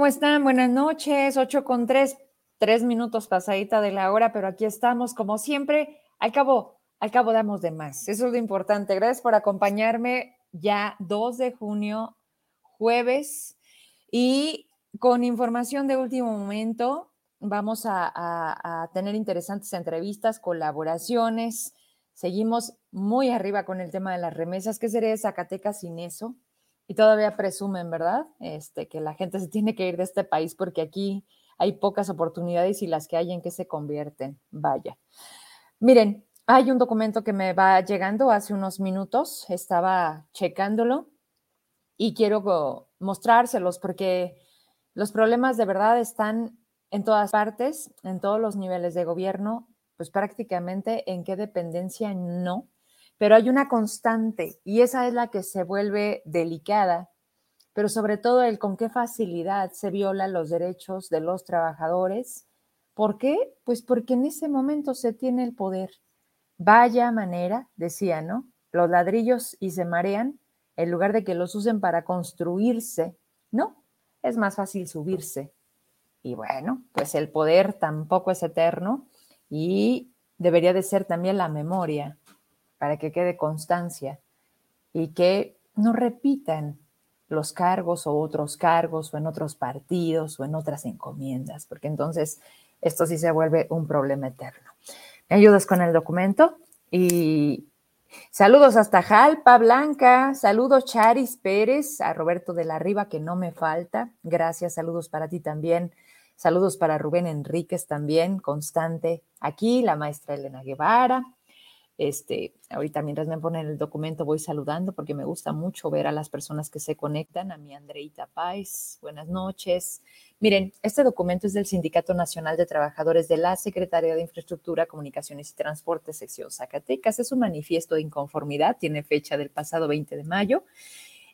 ¿Cómo están? Buenas noches, 8 con 3, 3 minutos pasadita de la hora, pero aquí estamos como siempre. Al cabo, al cabo damos de más. Eso es lo importante. Gracias por acompañarme ya 2 de junio, jueves, y con información de último momento. Vamos a, a, a tener interesantes entrevistas, colaboraciones. Seguimos muy arriba con el tema de las remesas. ¿Qué sería de Zacatecas sin eso? Y todavía presumen, ¿verdad? Este, que la gente se tiene que ir de este país porque aquí hay pocas oportunidades y las que hay en que se convierten. Vaya. Miren, hay un documento que me va llegando hace unos minutos, estaba checándolo y quiero mostrárselos porque los problemas de verdad están en todas partes, en todos los niveles de gobierno, pues prácticamente en qué dependencia no pero hay una constante y esa es la que se vuelve delicada, pero sobre todo el con qué facilidad se violan los derechos de los trabajadores. ¿Por qué? Pues porque en ese momento se tiene el poder. Vaya manera, decía, ¿no? Los ladrillos y se marean en lugar de que los usen para construirse, ¿no? Es más fácil subirse. Y bueno, pues el poder tampoco es eterno y debería de ser también la memoria para que quede constancia y que no repitan los cargos o otros cargos o en otros partidos o en otras encomiendas, porque entonces esto sí se vuelve un problema eterno. ¿Me ayudas con el documento? Y saludos hasta Jalpa Blanca, saludos Charis Pérez, a Roberto de la Riva, que no me falta. Gracias, saludos para ti también. Saludos para Rubén Enríquez también, constante aquí, la maestra Elena Guevara, este, ahorita mientras me ponen el documento voy saludando porque me gusta mucho ver a las personas que se conectan, a mi Andreita Pais, buenas noches. Miren, este documento es del Sindicato Nacional de Trabajadores de la Secretaría de Infraestructura, Comunicaciones y Transporte, sección Zacatecas. Es un manifiesto de inconformidad, tiene fecha del pasado 20 de mayo.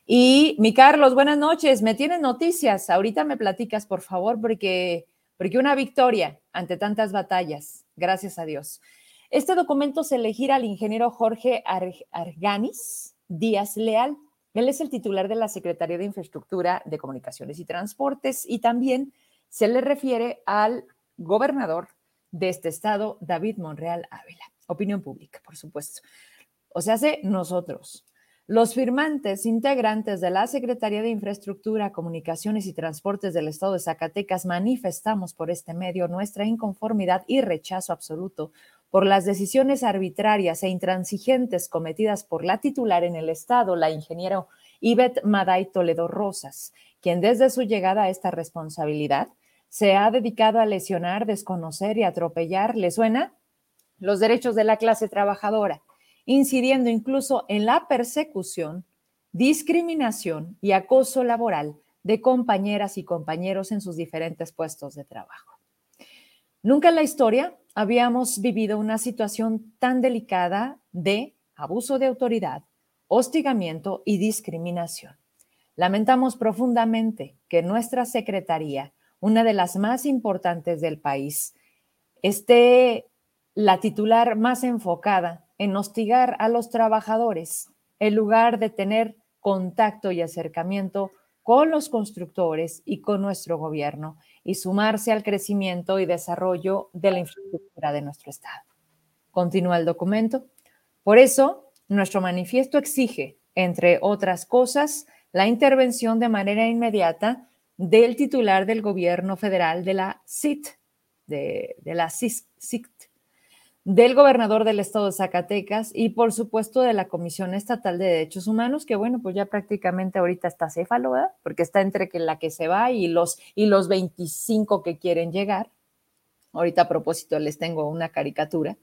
Y mi Carlos, buenas noches, me tienen noticias. Ahorita me platicas, por favor, porque, porque una victoria ante tantas batallas, gracias a Dios. Este documento se elegirá al ingeniero Jorge Arganis Díaz Leal. Él es el titular de la Secretaría de Infraestructura de Comunicaciones y Transportes y también se le refiere al gobernador de este estado, David Monreal Ávila. Opinión pública, por supuesto. O sea, nosotros. Los firmantes integrantes de la Secretaría de Infraestructura, Comunicaciones y Transportes del Estado de Zacatecas manifestamos por este medio nuestra inconformidad y rechazo absoluto por las decisiones arbitrarias e intransigentes cometidas por la titular en el Estado, la ingeniero Ivette Maday Toledo Rosas, quien desde su llegada a esta responsabilidad se ha dedicado a lesionar, desconocer y atropellar, ¿le suena? Los derechos de la clase trabajadora, incidiendo incluso en la persecución, discriminación y acoso laboral de compañeras y compañeros en sus diferentes puestos de trabajo. Nunca en la historia habíamos vivido una situación tan delicada de abuso de autoridad, hostigamiento y discriminación. Lamentamos profundamente que nuestra Secretaría, una de las más importantes del país, esté la titular más enfocada en hostigar a los trabajadores en lugar de tener contacto y acercamiento con los constructores y con nuestro gobierno y sumarse al crecimiento y desarrollo de la infraestructura de nuestro Estado. Continúa el documento. Por eso, nuestro manifiesto exige, entre otras cosas, la intervención de manera inmediata del titular del gobierno federal de la CIT, de, la CIT, del gobernador del estado de Zacatecas y por supuesto de la Comisión Estatal de Derechos Humanos, que bueno, pues ya prácticamente ahorita está céfalo. Porque está entre que la que se va y los, y los 25 que quieren llegar. Ahorita a propósito les tengo una caricatura.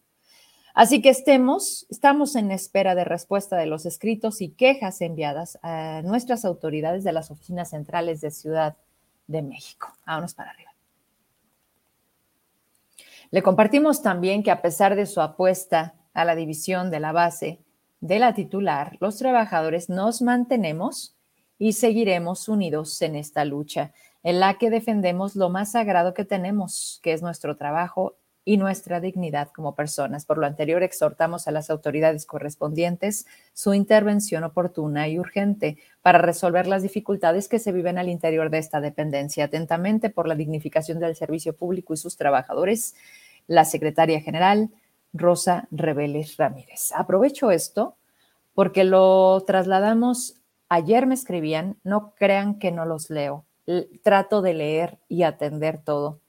Así que estemos, estamos en espera de respuesta de los escritos y quejas enviadas a nuestras autoridades de las oficinas centrales de Ciudad de México. Vámonos para arriba. Le compartimos también que a pesar de su apuesta a la división de la base de la titular, los trabajadores nos mantenemos y seguiremos unidos en esta lucha, en la que defendemos lo más sagrado que tenemos, que es nuestro trabajo y nuestra dignidad como personas. Por lo anterior, exhortamos a las autoridades correspondientes su intervención oportuna y urgente para resolver las dificultades que se viven al interior de esta dependencia. Atentamente por la dignificación del servicio público y sus trabajadores, la secretaria general Rosa Reveles Ramírez. Aprovecho esto porque lo trasladamos, ayer me escribían, no crean que no los leo, trato de leer y atender todo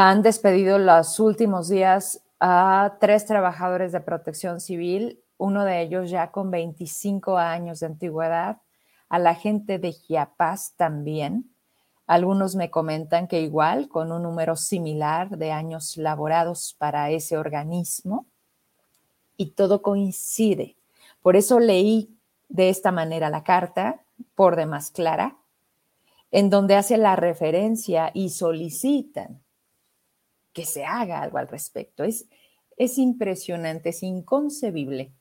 han despedido los últimos días a tres trabajadores de protección civil, uno de ellos ya con 25 años de antigüedad, a la gente de Chiapas también. Algunos me comentan que igual, con un número similar de años laborados para ese organismo, y todo coincide. Por eso leí de esta manera la carta, por demás clara, en donde hace la referencia y solicitan que se haga algo al respecto. Es, es impresionante, es inconcebible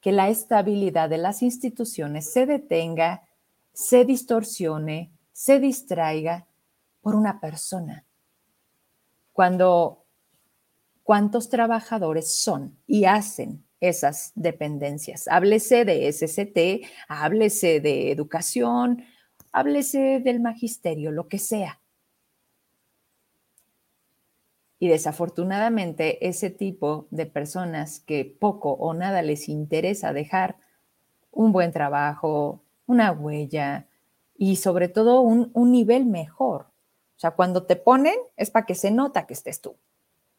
que la estabilidad de las instituciones se detenga, se distorsione, se distraiga por una persona. Cuando cuántos trabajadores son y hacen esas dependencias. Háblese de SCT, háblese de educación, háblese del magisterio, lo que sea. Y desafortunadamente ese tipo de personas que poco o nada les interesa dejar un buen trabajo, una huella y sobre todo un, nivel mejor. O sea, cuando te ponen es para que se nota que estés tú,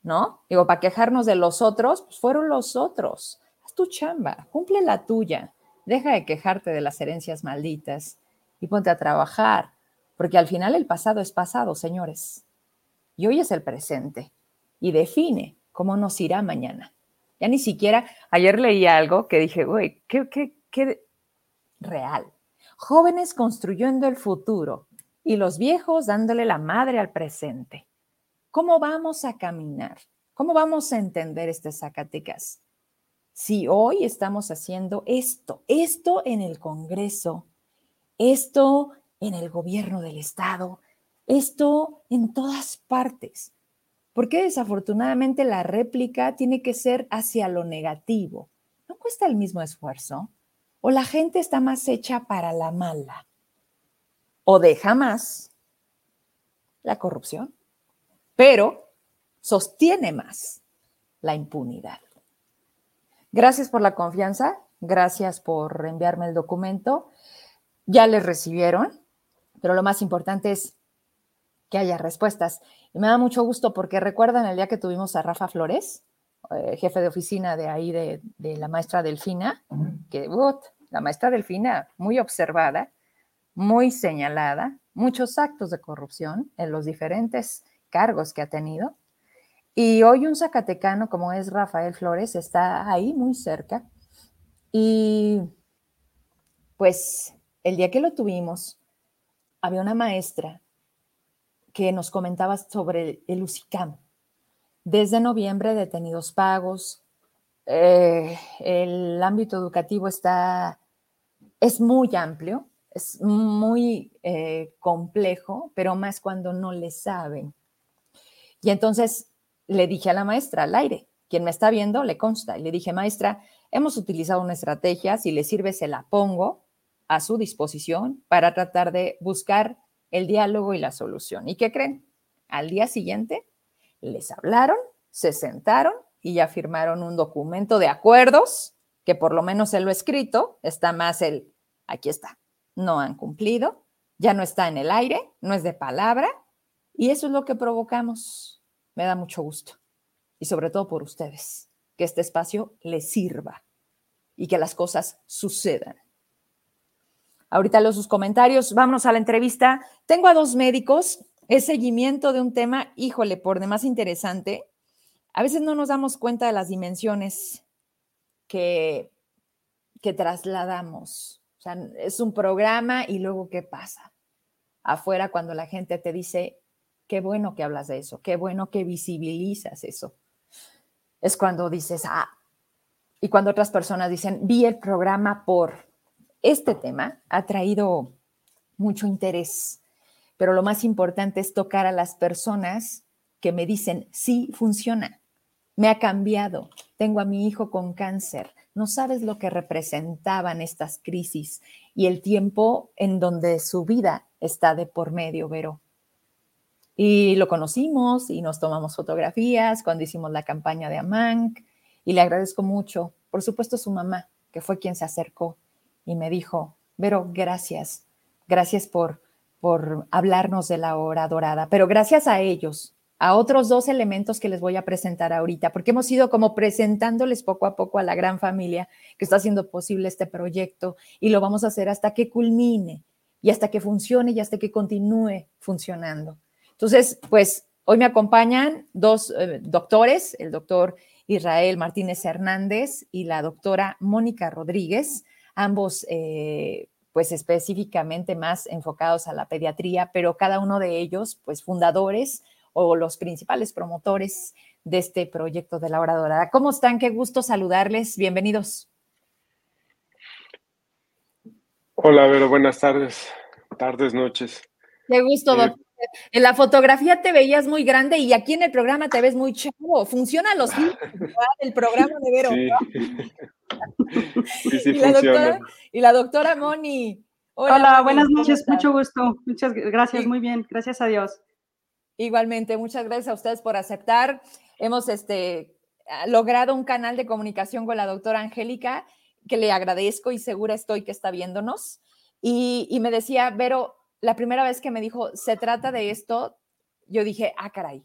¿no? Digo, para quejarnos de los otros, pues fueron los otros. Haz tu chamba, cumple la tuya. Deja de quejarte de las herencias malditas y ponte a trabajar, porque al final el pasado es pasado, señores y hoy es el presente y define cómo nos irá mañana. Ya ni siquiera, ayer leí algo que dije, güey, qué, qué, qué real. Jóvenes construyendo el futuro y los viejos dándole la madre al presente. ¿Cómo vamos a caminar? ¿Cómo vamos a entender este Zacatecas? Si hoy estamos haciendo esto, esto en el Congreso, esto en el gobierno del Estado, esto en todas partes. Porque desafortunadamente la réplica tiene que ser hacia lo negativo. ¿No cuesta el mismo esfuerzo? ¿O la gente está más hecha para la mala? ¿O deja más la corrupción? Pero sostiene más la impunidad. Gracias por la confianza, gracias por enviarme el documento. Ya les recibieron, pero lo más importante es que haya respuestas. Y me da mucho gusto porque recuerdan el día que tuvimos a Rafa Flores, eh, jefe de oficina de ahí de, la maestra Delfina, que la maestra Delfina, muy observada, muy señalada, muchos actos de corrupción en los diferentes cargos que ha tenido. Y hoy un zacatecano como es Rafael Flores está ahí muy cerca. Y pues el día que lo tuvimos, había una maestra que nos comentabas sobre el UCICAM. Desde noviembre, detenidos pagos. Eh, el ámbito educativo está, es muy amplio, es muy eh, complejo, pero más cuando no le saben. Y entonces le dije a la maestra al aire, quien me está viendo le consta, y le dije, maestra, hemos utilizado una estrategia, si le sirve se la pongo a su disposición para tratar de buscar el diálogo y la solución. ¿Y qué creen? Al día siguiente les hablaron, se sentaron y ya firmaron un documento de acuerdos, que por lo menos en lo escrito está más el, aquí está, no han cumplido, ya no está en el aire, no es de palabra, y eso es lo que provocamos. Me da mucho gusto, y sobre todo por ustedes, que este espacio les sirva y que las cosas sucedan. Ahorita leo sus comentarios. Vámonos a la entrevista. Tengo a dos médicos. Es seguimiento de un tema, híjole, por demás interesante. A veces no nos damos cuenta de las dimensiones que, que trasladamos. O sea, es un programa y luego qué pasa. Afuera cuando la gente te dice, qué bueno que hablas de eso, qué bueno que visibilizas eso. Es cuando dices, ah, y cuando otras personas dicen, vi el programa por, este tema ha traído mucho interés, pero lo más importante es tocar a las personas que me dicen, sí, funciona, me ha cambiado, tengo a mi hijo con cáncer, no sabes lo que representaban estas crisis y el tiempo en donde su vida está de por medio, Vero. Y lo conocimos y nos tomamos fotografías cuando hicimos la campaña de Amank y le agradezco mucho, por supuesto, su mamá, que fue quien se acercó y me dijo, Vero, gracias, gracias por, por hablarnos de la hora dorada, pero gracias a ellos, a otros dos elementos que les voy a presentar ahorita, porque hemos ido como presentándoles poco a poco a la gran familia que está haciendo posible este proyecto y lo vamos a hacer hasta que culmine y hasta que funcione y hasta que continúe funcionando. Entonces, pues hoy me acompañan dos eh, doctores, el doctor Israel Martínez Hernández y la doctora Mónica Rodríguez, ambos eh, pues específicamente más enfocados a la pediatría, pero cada uno de ellos pues fundadores o los principales promotores de este proyecto de la hora dorada. ¿Cómo están? Qué gusto saludarles. Bienvenidos. Hola, Vero, buenas tardes, tardes, noches. Qué gusto, eh, doctor. En la fotografía te veías muy grande y aquí en el programa te ves muy chavo. Funcionan los el programa de Vero. Sí. sí, y, la doctora, y la doctora Moni. Hola, buenas noches, mucho gusto. Muchas gracias, muy bien, gracias a Dios. Igualmente, muchas gracias a ustedes por aceptar. Hemos este, logrado un canal de comunicación con la doctora Angélica, que le agradezco y segura estoy que está viéndonos. Y, y me decía, Vero, la primera vez que me dijo, se trata de esto, yo dije, ah, caray.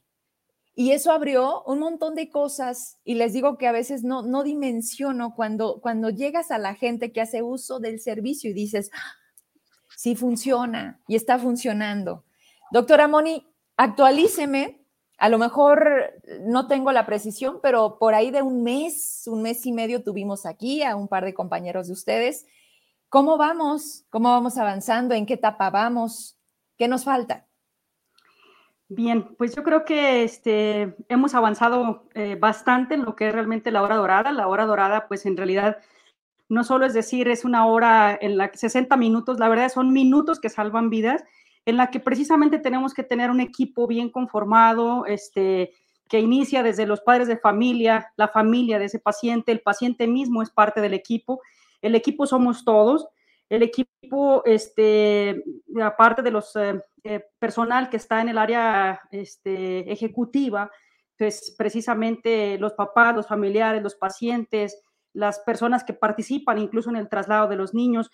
Y eso abrió un montón de cosas y les digo que a veces no, no dimensiono cuando, cuando llegas a la gente que hace uso del servicio y dices, ah, sí funciona y está funcionando. Doctora Moni, actualíceme, a lo mejor no tengo la precisión, pero por ahí de un mes, un mes y medio tuvimos aquí a un par de compañeros de ustedes. ¿Cómo vamos? ¿Cómo vamos avanzando? ¿En qué etapa vamos? ¿Qué nos falta? Bien, pues yo creo que este, hemos avanzado eh, bastante en lo que es realmente la hora dorada. La hora dorada, pues en realidad no solo es decir, es una hora en la que 60 minutos, la verdad son minutos que salvan vidas en la que precisamente tenemos que tener un equipo bien conformado, este, que inicia desde los padres de familia, la familia de ese paciente, el paciente mismo es parte del equipo, el equipo somos todos, el equipo, este, aparte de los eh, eh, personal que está en el área este, ejecutiva, pues precisamente los papás, los familiares, los pacientes, las personas que participan incluso en el traslado de los niños,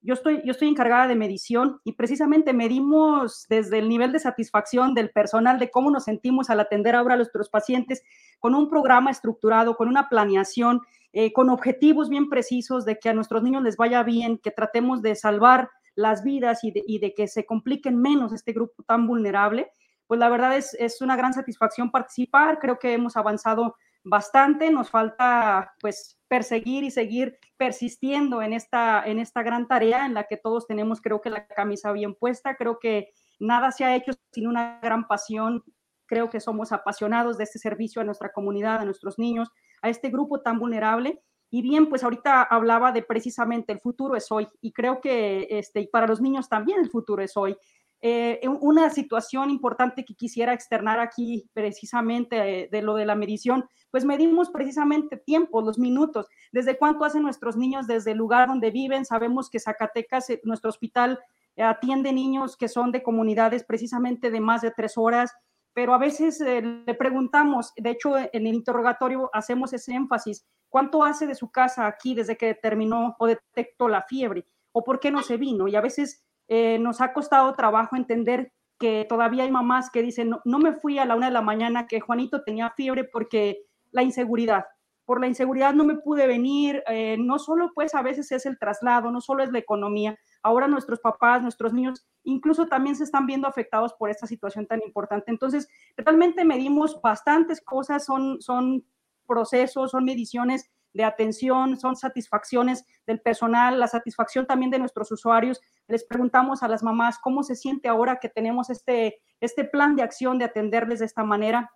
yo estoy, yo estoy encargada de medición y precisamente medimos desde el nivel de satisfacción del personal, de cómo nos sentimos al atender ahora a nuestros pacientes con un programa estructurado, con una planeación, eh, con objetivos bien precisos de que a nuestros niños les vaya bien, que tratemos de salvar las vidas y de, y de que se compliquen menos este grupo tan vulnerable. Pues la verdad es, es una gran satisfacción participar, creo que hemos avanzado bastante, nos falta pues perseguir y seguir persistiendo en esta, en esta gran tarea en la que todos tenemos creo que la camisa bien puesta, creo que nada se ha hecho sin una gran pasión, creo que somos apasionados de este servicio a nuestra comunidad, a nuestros niños, a este grupo tan vulnerable. Y bien, pues ahorita hablaba de precisamente el futuro es hoy y creo que este, y para los niños también el futuro es hoy. Eh, una situación importante que quisiera externar aquí precisamente de, lo de la medición, pues medimos precisamente tiempo, los minutos, desde cuánto hacen nuestros niños desde el lugar donde viven. Sabemos que Zacatecas, eh, nuestro hospital, eh, atiende niños que son de comunidades precisamente de más de tres horas, pero a veces le preguntamos, de hecho en el interrogatorio hacemos ese énfasis, ¿cuánto hace de su casa aquí desde que terminó o detectó la fiebre? ¿O por qué no se vino? Y a veces eh, nos ha costado trabajo entender que todavía hay mamás que dicen, no, me fui a la una de la mañana que Juanito tenía fiebre porque la inseguridad, por la inseguridad no me pude venir, eh, no solo pues a veces es el traslado, no solo es la economía, ahora nuestros papás, nuestros niños, incluso también se están viendo afectados por esta situación tan importante. Entonces, realmente medimos bastantes cosas, son, son procesos, son mediciones de atención, son satisfacciones del personal, la satisfacción también de nuestros usuarios. Les preguntamos a las mamás cómo se siente ahora que tenemos este, este plan de acción de atenderles de esta manera.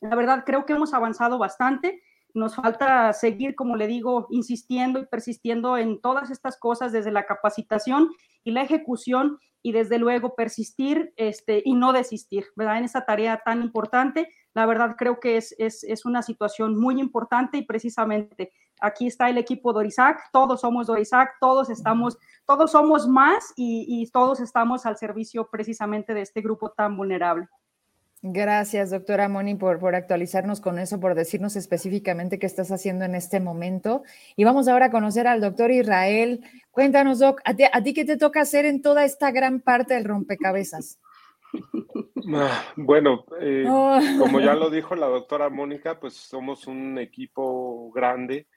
La verdad, creo que hemos avanzado bastante. Nos falta seguir, como le digo, insistiendo y persistiendo en todas estas cosas desde la capacitación y la ejecución y desde luego persistir este, y no desistir, ¿verdad? En esa tarea tan importante, la verdad creo que es, es, es una situación muy importante y precisamente aquí está el equipo Dorisac, todos somos Dorisac, todos estamos, todos somos más y, y todos estamos al servicio precisamente de este grupo tan vulnerable. Gracias, doctora Moni, por, por, actualizarnos con eso, por decirnos específicamente qué estás haciendo en este momento. Y vamos ahora a conocer al doctor Israel. Cuéntanos, doc, ¿a ti, qué te toca hacer en toda esta gran parte del rompecabezas? Bueno, eh, oh. como ya lo dijo la doctora Mónica, pues somos un equipo grande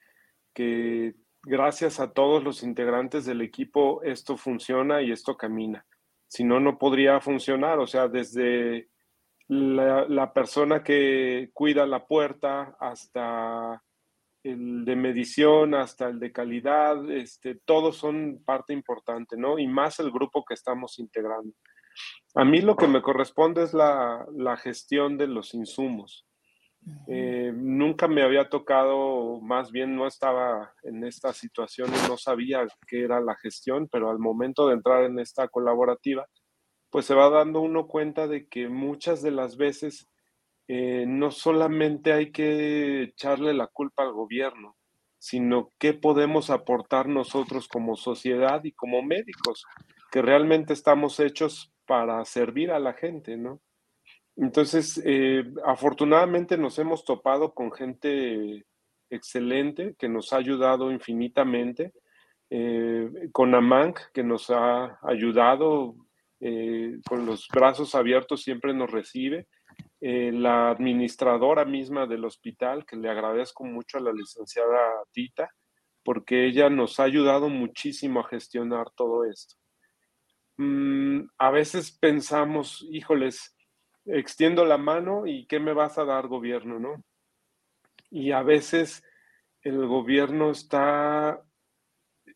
que gracias a todos los integrantes del equipo esto funciona y esto camina. Si no, no podría funcionar. O sea, desde la, persona que cuida la puerta hasta el de medición, hasta el de calidad, este, todos son parte importante, ¿no? Y más el grupo que estamos integrando. A mí lo que me corresponde es la, gestión de los insumos. Eh, nunca me había tocado, más bien no estaba en esta situación y no sabía qué era la gestión, pero al momento de entrar en esta colaborativa, pues se va dando uno cuenta de que muchas de las veces eh, no solamente hay que echarle la culpa al gobierno, sino qué podemos aportar nosotros como sociedad y como médicos, que realmente estamos hechos para servir a la gente, ¿no? Entonces, eh, afortunadamente nos hemos topado con gente excelente que nos ha ayudado infinitamente, eh, con AMANC que nos ha ayudado eh, con los brazos abiertos siempre nos recibe. Eh, la administradora misma del hospital, que le agradezco mucho a la licenciada Tita, porque ella nos ha ayudado muchísimo a gestionar todo esto. Mm, a veces pensamos, híjoles, extiendo la mano y ¿qué me vas a dar gobierno, no? Y a veces el gobierno está,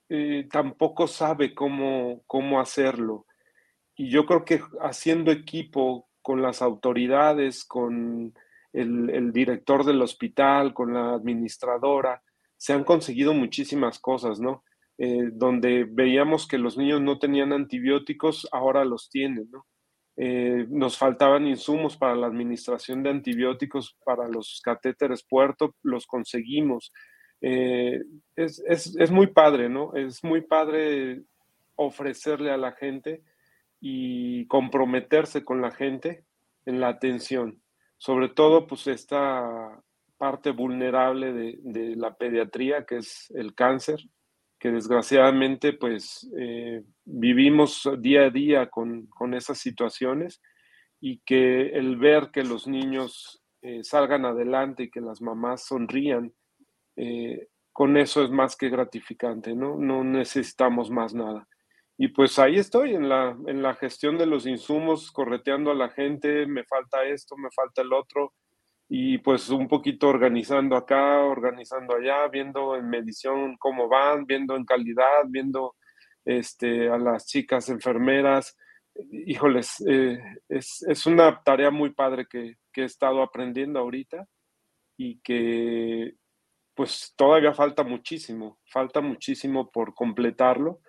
eh, tampoco sabe cómo, cómo hacerlo y yo creo que haciendo equipo con las autoridades, con el, director del hospital, con la administradora, se han conseguido muchísimas cosas, ¿no? Eh, donde veíamos que los niños no tenían antibióticos, ahora los tienen, ¿no? Eh, nos faltaban insumos para la administración de antibióticos para los catéteres puerto, los conseguimos. Eh, es, es, muy padre, ¿no? Es muy padre ofrecerle a la gente y comprometerse con la gente en la atención. Sobre todo, pues esta parte vulnerable de, la pediatría, que es el cáncer, que desgraciadamente pues eh, vivimos día a día con, esas situaciones y que el ver que los niños eh, salgan adelante y que las mamás sonrían, eh, con eso es más que gratificante, ¿no? No necesitamos más nada. Y pues ahí estoy en la, en la gestión de los insumos, correteando a la gente, me falta esto, me falta el otro, y pues un poquito organizando acá, organizando allá, viendo en medición cómo van, viendo en calidad, viendo este, a las chicas enfermeras. Híjoles, eh, es, es, una tarea muy padre que, que he estado aprendiendo ahorita y que pues todavía falta muchísimo, falta muchísimo por completarlo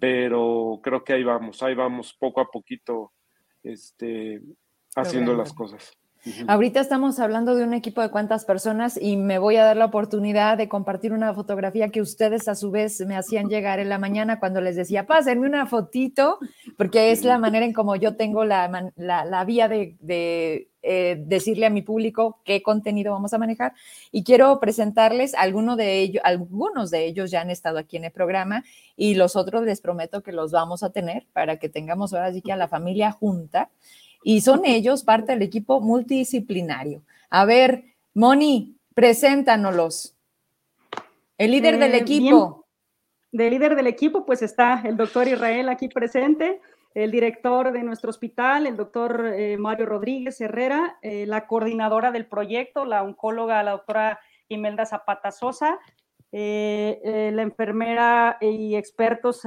pero creo que ahí vamos, ahí vamos poco a poquito este, haciendo las cosas. Ahorita estamos hablando de un equipo de cuántas personas y me voy a dar la oportunidad de compartir una fotografía que ustedes a su vez me hacían llegar en la mañana cuando les decía, pásenme una fotito, porque es la manera en como yo tengo la, la, vía de, de eh, decirle a mi público qué contenido vamos a manejar. Y quiero presentarles alguno de ellos, algunos de ellos ya han estado aquí en el programa y los otros les prometo que los vamos a tener para que tengamos ahora sí que a la familia junta y son ellos parte del equipo multidisciplinario. A ver, Moni, preséntanoslos. El líder del eh, equipo. De líder del equipo, pues está el doctor Israel aquí presente, el director de nuestro hospital, el doctor eh, Mario Rodríguez Herrera, eh, la coordinadora del proyecto, la oncóloga, la doctora Imelda Zapata Sosa, la enfermera y expertos,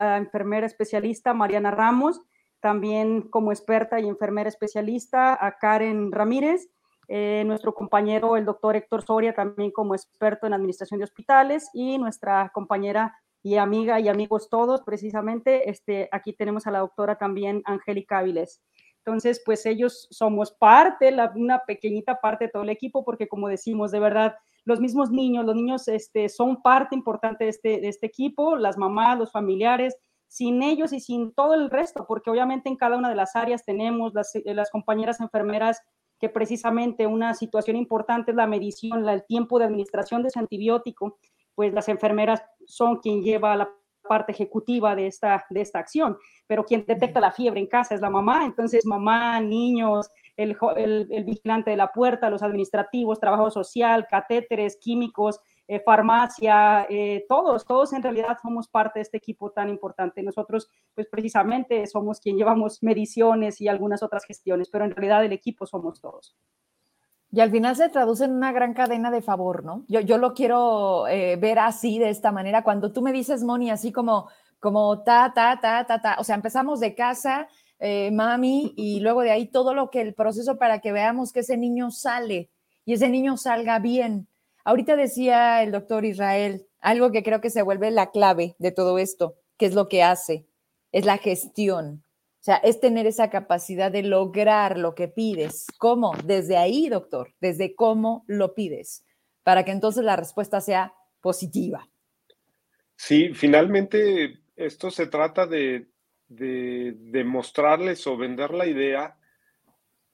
enfermera especialista Mariana Ramos, también como experta y enfermera especialista a Karen Ramírez eh, nuestro compañero, el doctor Héctor Soria, también como experto en administración de hospitales, y nuestra compañera y amiga y amigos todos, precisamente, este, aquí tenemos a la doctora también Angélica Áviles. Entonces, pues ellos somos parte, la, una pequeñita parte de todo el equipo, porque como decimos, de verdad, los mismos niños, los niños este, son parte importante de este, de este equipo, las mamás, los familiares, sin ellos y sin todo el resto, porque obviamente en cada una de las áreas tenemos las, las compañeras enfermeras que precisamente una situación importante es la medición, el tiempo de administración de ese antibiótico, pues las enfermeras son quien lleva la parte ejecutiva de esta, de esta acción, pero quien detecta la fiebre en casa es la mamá, entonces mamá, niños, el, el, vigilante de la puerta, los administrativos, trabajo social, catéteres, químicos, eh, farmacia, eh, todos, todos en realidad somos parte de este equipo tan importante. Nosotros, pues precisamente somos quien llevamos mediciones y algunas otras gestiones, pero en realidad el equipo somos todos. Y al final se traduce en una gran cadena de favor, ¿no? Yo, yo lo quiero eh, ver así, de esta manera. Cuando tú me dices, Moni, así como, como ta, ta, ta, ta, ta, o sea, empezamos de casa, eh, mami, y luego de ahí todo lo que el proceso para que veamos que ese niño sale y ese niño salga bien. Ahorita decía el doctor Israel algo que creo que se vuelve la clave de todo esto, que es lo que hace, es la gestión. Sea, es tener esa capacidad de lograr lo que pides. ¿Cómo? Desde ahí, doctor, desde cómo lo pides, para que entonces la respuesta sea positiva. Sí, finalmente esto se trata de, de, mostrarles o vender la idea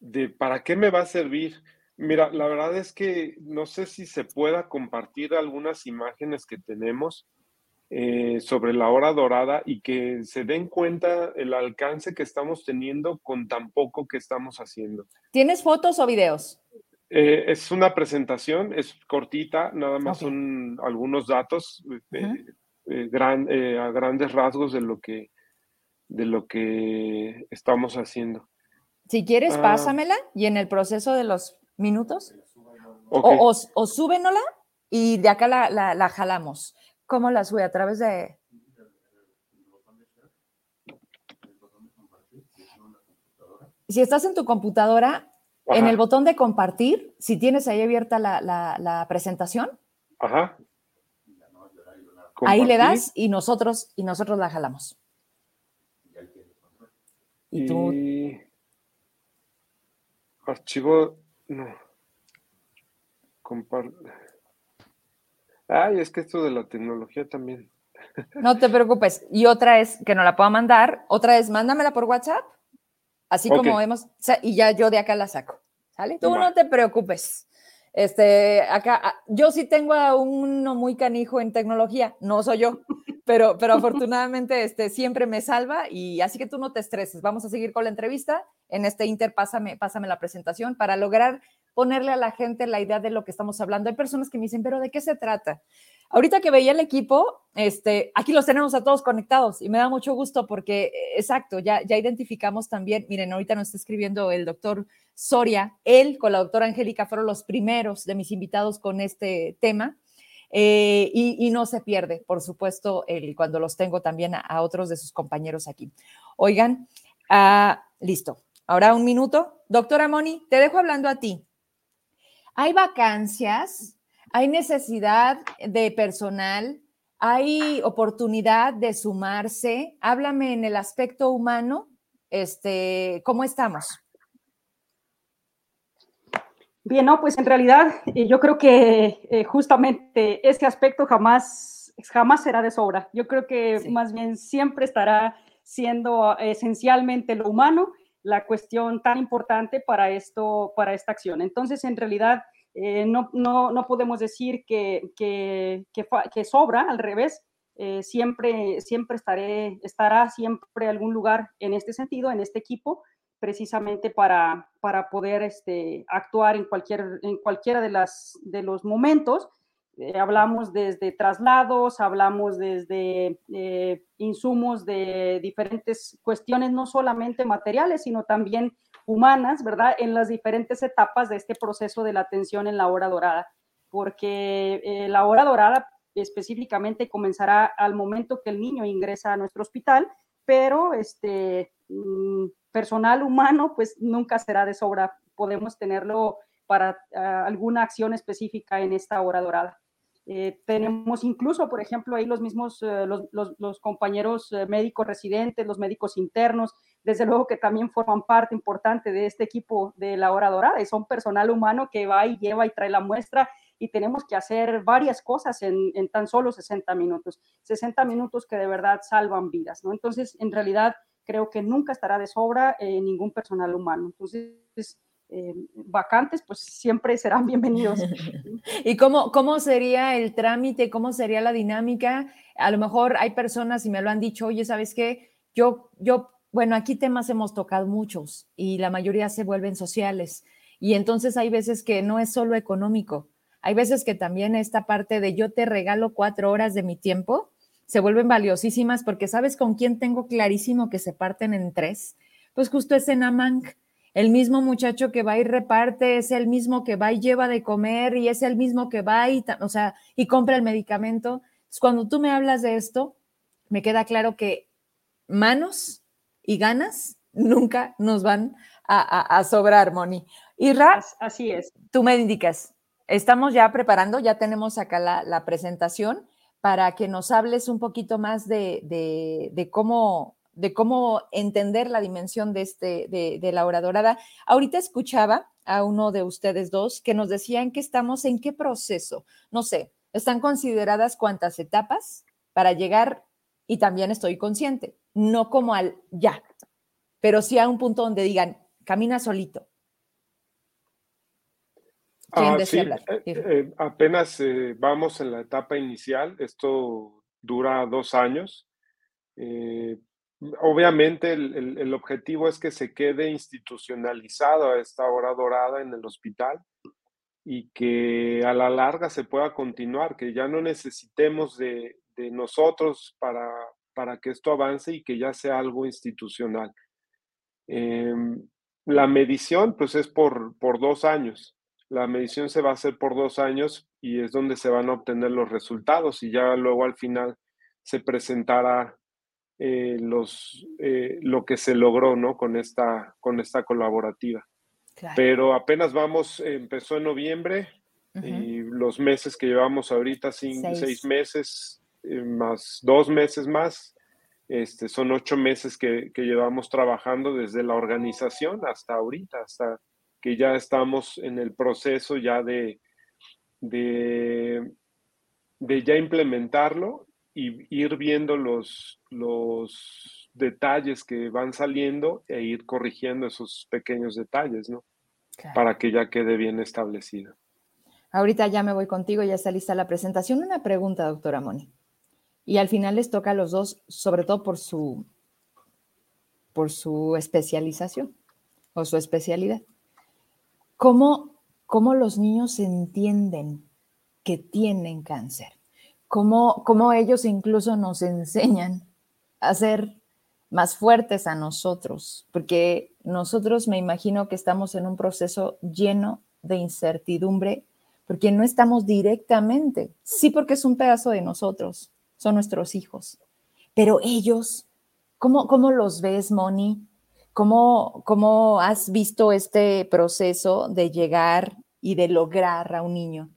de para qué me va a servir. Mira, la verdad es que no sé si se pueda compartir algunas imágenes que tenemos eh, sobre la hora dorada y que se den cuenta el alcance que estamos teniendo con tan poco que estamos haciendo. ¿Tienes fotos o videos? Eh, es una presentación, es cortita, nada más son algunos datos eh, a grandes rasgos de lo que de lo que estamos haciendo. Si quieres, ah. pásamela y en el proceso de los minutos, o, o, súbenola y de acá la, la jalamos. ¿Cómo la sube? ¿A través de...? Si estás en tu computadora, en el botón de compartir, si tienes ahí abierta la, presentación, ahí le das y nosotros, y nosotros la jalamos. Y tú... Archivo... No. Compartir. Ay, es que esto de la tecnología también. No te preocupes. Y otra es que no la pueda mandar. Otra es mándamela por WhatsApp. Así como hemos. Y ya yo de acá la saco. ¿Sale? Tú no te preocupes. Este, acá, yo sí tengo a uno muy canijo en tecnología, no soy yo, pero, pero afortunadamente este, siempre me salva y así que tú no te estreses. Vamos a seguir con la entrevista. En este inter, pásame, pásame la presentación para lograr ponerle a la gente la idea de lo que estamos hablando. Hay personas que me dicen, pero ¿de qué se trata? Ahorita que veía el equipo, este, aquí los tenemos a todos conectados y me da mucho gusto porque, eh, exacto, ya, ya identificamos también, miren, ahorita nos está escribiendo el doctor Soria, él con la doctora Angélica fueron los primeros de mis invitados con este tema. Eh, y, no se pierde, por supuesto, el, cuando los tengo también a, otros de sus compañeros aquí. Oigan, ah, listo. Ahora un minuto. Doctora Moni, te dejo hablando a ti. ¿Hay vacancias? ¿Hay necesidad de personal? ¿Hay oportunidad de sumarse? Háblame en el aspecto humano. Este, ¿Cómo estamos? Bien, no, pues en realidad eh, yo creo que eh, justamente ese aspecto jamás, jamás será de sobra. Yo creo que más bien siempre estará siendo esencialmente lo humano la cuestión tan importante para, esto, para esta acción. Entonces, en realidad, eh, no, no, podemos decir que, que, que, sobra, al revés, eh, siempre, siempre estaré, estará siempre algún lugar en este sentido, en este equipo, precisamente para, para poder este, actuar en, cualquier, en cualquiera de, las, de los momentos eh, hablamos desde traslados, hablamos desde eh, insumos de diferentes cuestiones, no solamente materiales, sino también humanas, ¿verdad? En las diferentes etapas de este proceso de la atención en la hora dorada, porque eh, la hora dorada específicamente comenzará al momento que el niño ingresa a nuestro hospital, pero este mm, personal humano pues nunca será de sobra, podemos tenerlo para ah, alguna acción específica en esta hora dorada. Eh, tenemos incluso, por ejemplo, ahí los mismos, eh, los, compañeros eh, médicos residentes, los médicos internos, desde luego que también forman parte importante de este equipo de la hora dorada y son personal humano que va y lleva y trae la muestra y tenemos que hacer varias cosas en, en tan solo 60 minutos, 60 minutos que de verdad salvan vidas, ¿no? Entonces, en realidad, creo que nunca estará de sobra ningún personal humano. Entonces, eh, vacantes, pues siempre serán bienvenidos. ¿Y cómo, cómo sería el trámite? ¿Cómo sería la dinámica? A lo mejor hay personas y me lo han dicho, oye, ¿sabes qué? Yo, yo, bueno, aquí temas hemos tocado muchos y la mayoría se vuelven sociales. Y entonces hay veces que no es solo económico, hay veces que también esta parte de yo te regalo cuatro horas de mi tiempo se vuelven valiosísimas porque sabes con quién tengo clarísimo que se parten en tres. Pues justo es en Amanc el mismo muchacho que va y reparte es el mismo que va y lleva de comer y es el mismo que va y, o sea, y compra el medicamento. cuando tú me hablas de esto, me queda claro que manos y ganas nunca nos van a, sobrar, Moni. Y Ras, así es. Tú me indicas, estamos ya preparando, ya tenemos acá la, presentación para que nos hables un poquito más de cómo de cómo entender la dimensión de, este, de, la hora dorada. Ahorita escuchaba a uno de ustedes dos que nos decían que estamos en qué proceso. No sé, están consideradas cuántas etapas para llegar y también estoy consciente, no como al ya, pero sí a un punto donde digan, camina solito. ¿Quién ah, hablar? Eh, eh, apenas eh, vamos en la etapa inicial, esto dura dos años. Obviamente el, objetivo es que se quede institucionalizado a esta hora dorada en el hospital y que a la larga se pueda continuar, que ya no necesitemos de, nosotros para, para, que esto avance y que ya sea algo institucional. Em, la medición pues es por, por dos años. La medición se va a hacer por dos años y es donde se van a obtener los resultados y ya luego al final se presentará eh, los, eh, lo que se logró ¿no? con, esta, con esta colaborativa. Pero apenas vamos, empezó en noviembre y los meses que llevamos ahorita, seis, meses, eh, más dos meses más, este, son ocho meses que, que, llevamos trabajando desde la organización hasta ahorita, hasta que ya estamos en el proceso ya de, de, de ya implementarlo y ir viendo los, los detalles que van saliendo e ir corrigiendo esos pequeños detalles, ¿no? Para que ya quede bien establecido. Ahorita ya me voy contigo, ya está lista la presentación. Una pregunta, doctora Moni. Y al final les toca a los dos, sobre todo por su, por su especialización o su especialidad. ¿Cómo, cómo los niños entienden que tienen cáncer? Cómo, ellos incluso nos enseñan a ser más fuertes a nosotros, porque nosotros me imagino que estamos en un proceso lleno de incertidumbre, porque no estamos directamente, sí porque es un pedazo de nosotros, son nuestros hijos, pero ellos, ¿cómo, cómo los ves, Moni? ¿Cómo, ¿Cómo has visto este proceso de llegar y de lograr a un niño,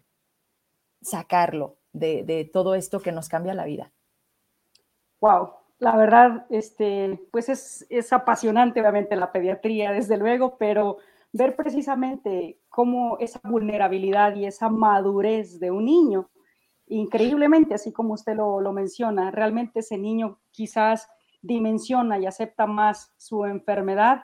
sacarlo, de, todo esto que nos cambia la vida. Wow, la verdad, este, pues es, es, apasionante, obviamente, la pediatría, desde luego, pero ver precisamente cómo esa vulnerabilidad y esa madurez de un niño, increíblemente, así como usted lo, lo menciona, realmente ese niño quizás dimensiona y acepta más su enfermedad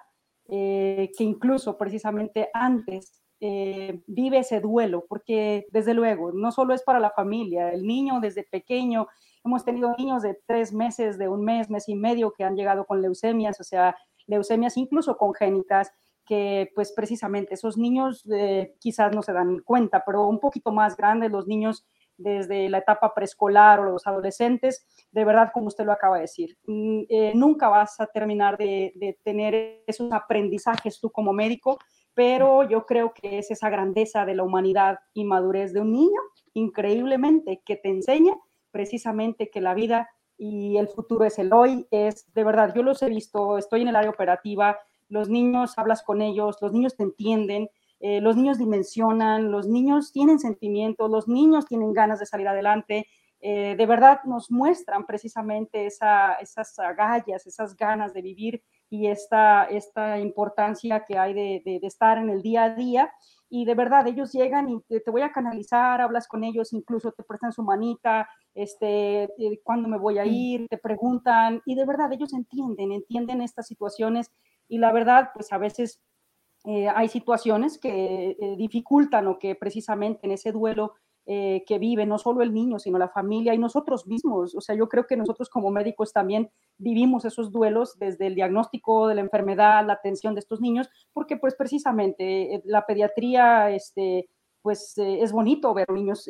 eh, que incluso precisamente antes eh, vive ese duelo, porque desde luego, no solo es para la familia, el niño desde pequeño, hemos tenido niños de tres meses, de un mes, mes y medio que han llegado con leucemias, o sea, leucemias incluso congénitas, que pues precisamente esos niños eh, quizás no se dan cuenta, pero un poquito más grandes, los niños desde la etapa preescolar o los adolescentes, de verdad, como usted lo acaba de decir, mm, eh, nunca vas a terminar de, de tener esos aprendizajes tú como médico pero yo creo que es esa grandeza de la humanidad y madurez de un niño, increíblemente, que te enseña precisamente que la vida y el futuro es el hoy, es de verdad, yo los he visto, estoy en el área operativa, los niños hablas con ellos, los niños te entienden, eh, los niños dimensionan, los niños tienen sentimientos, los niños tienen ganas de salir adelante. Eh, de verdad nos muestran precisamente esas agallas, esas ganas de vivir y esta, esta importancia que hay de, de, estar en el día a día. Y de verdad, ellos llegan y te, voy a canalizar, hablas con ellos, incluso te prestan su manita, este, eh, cuándo me voy a ir, te preguntan, y de verdad ellos entienden, entienden estas situaciones. Y la verdad, pues a veces eh, hay situaciones que eh, dificultan o que precisamente en ese duelo eh, que vive no solo el niño, sino la familia y nosotros mismos. O sea, yo creo que nosotros como médicos también vivimos esos duelos desde el diagnóstico de la enfermedad, la atención de estos niños, porque pues precisamente la pediatría, este, pues es bonito ver niños,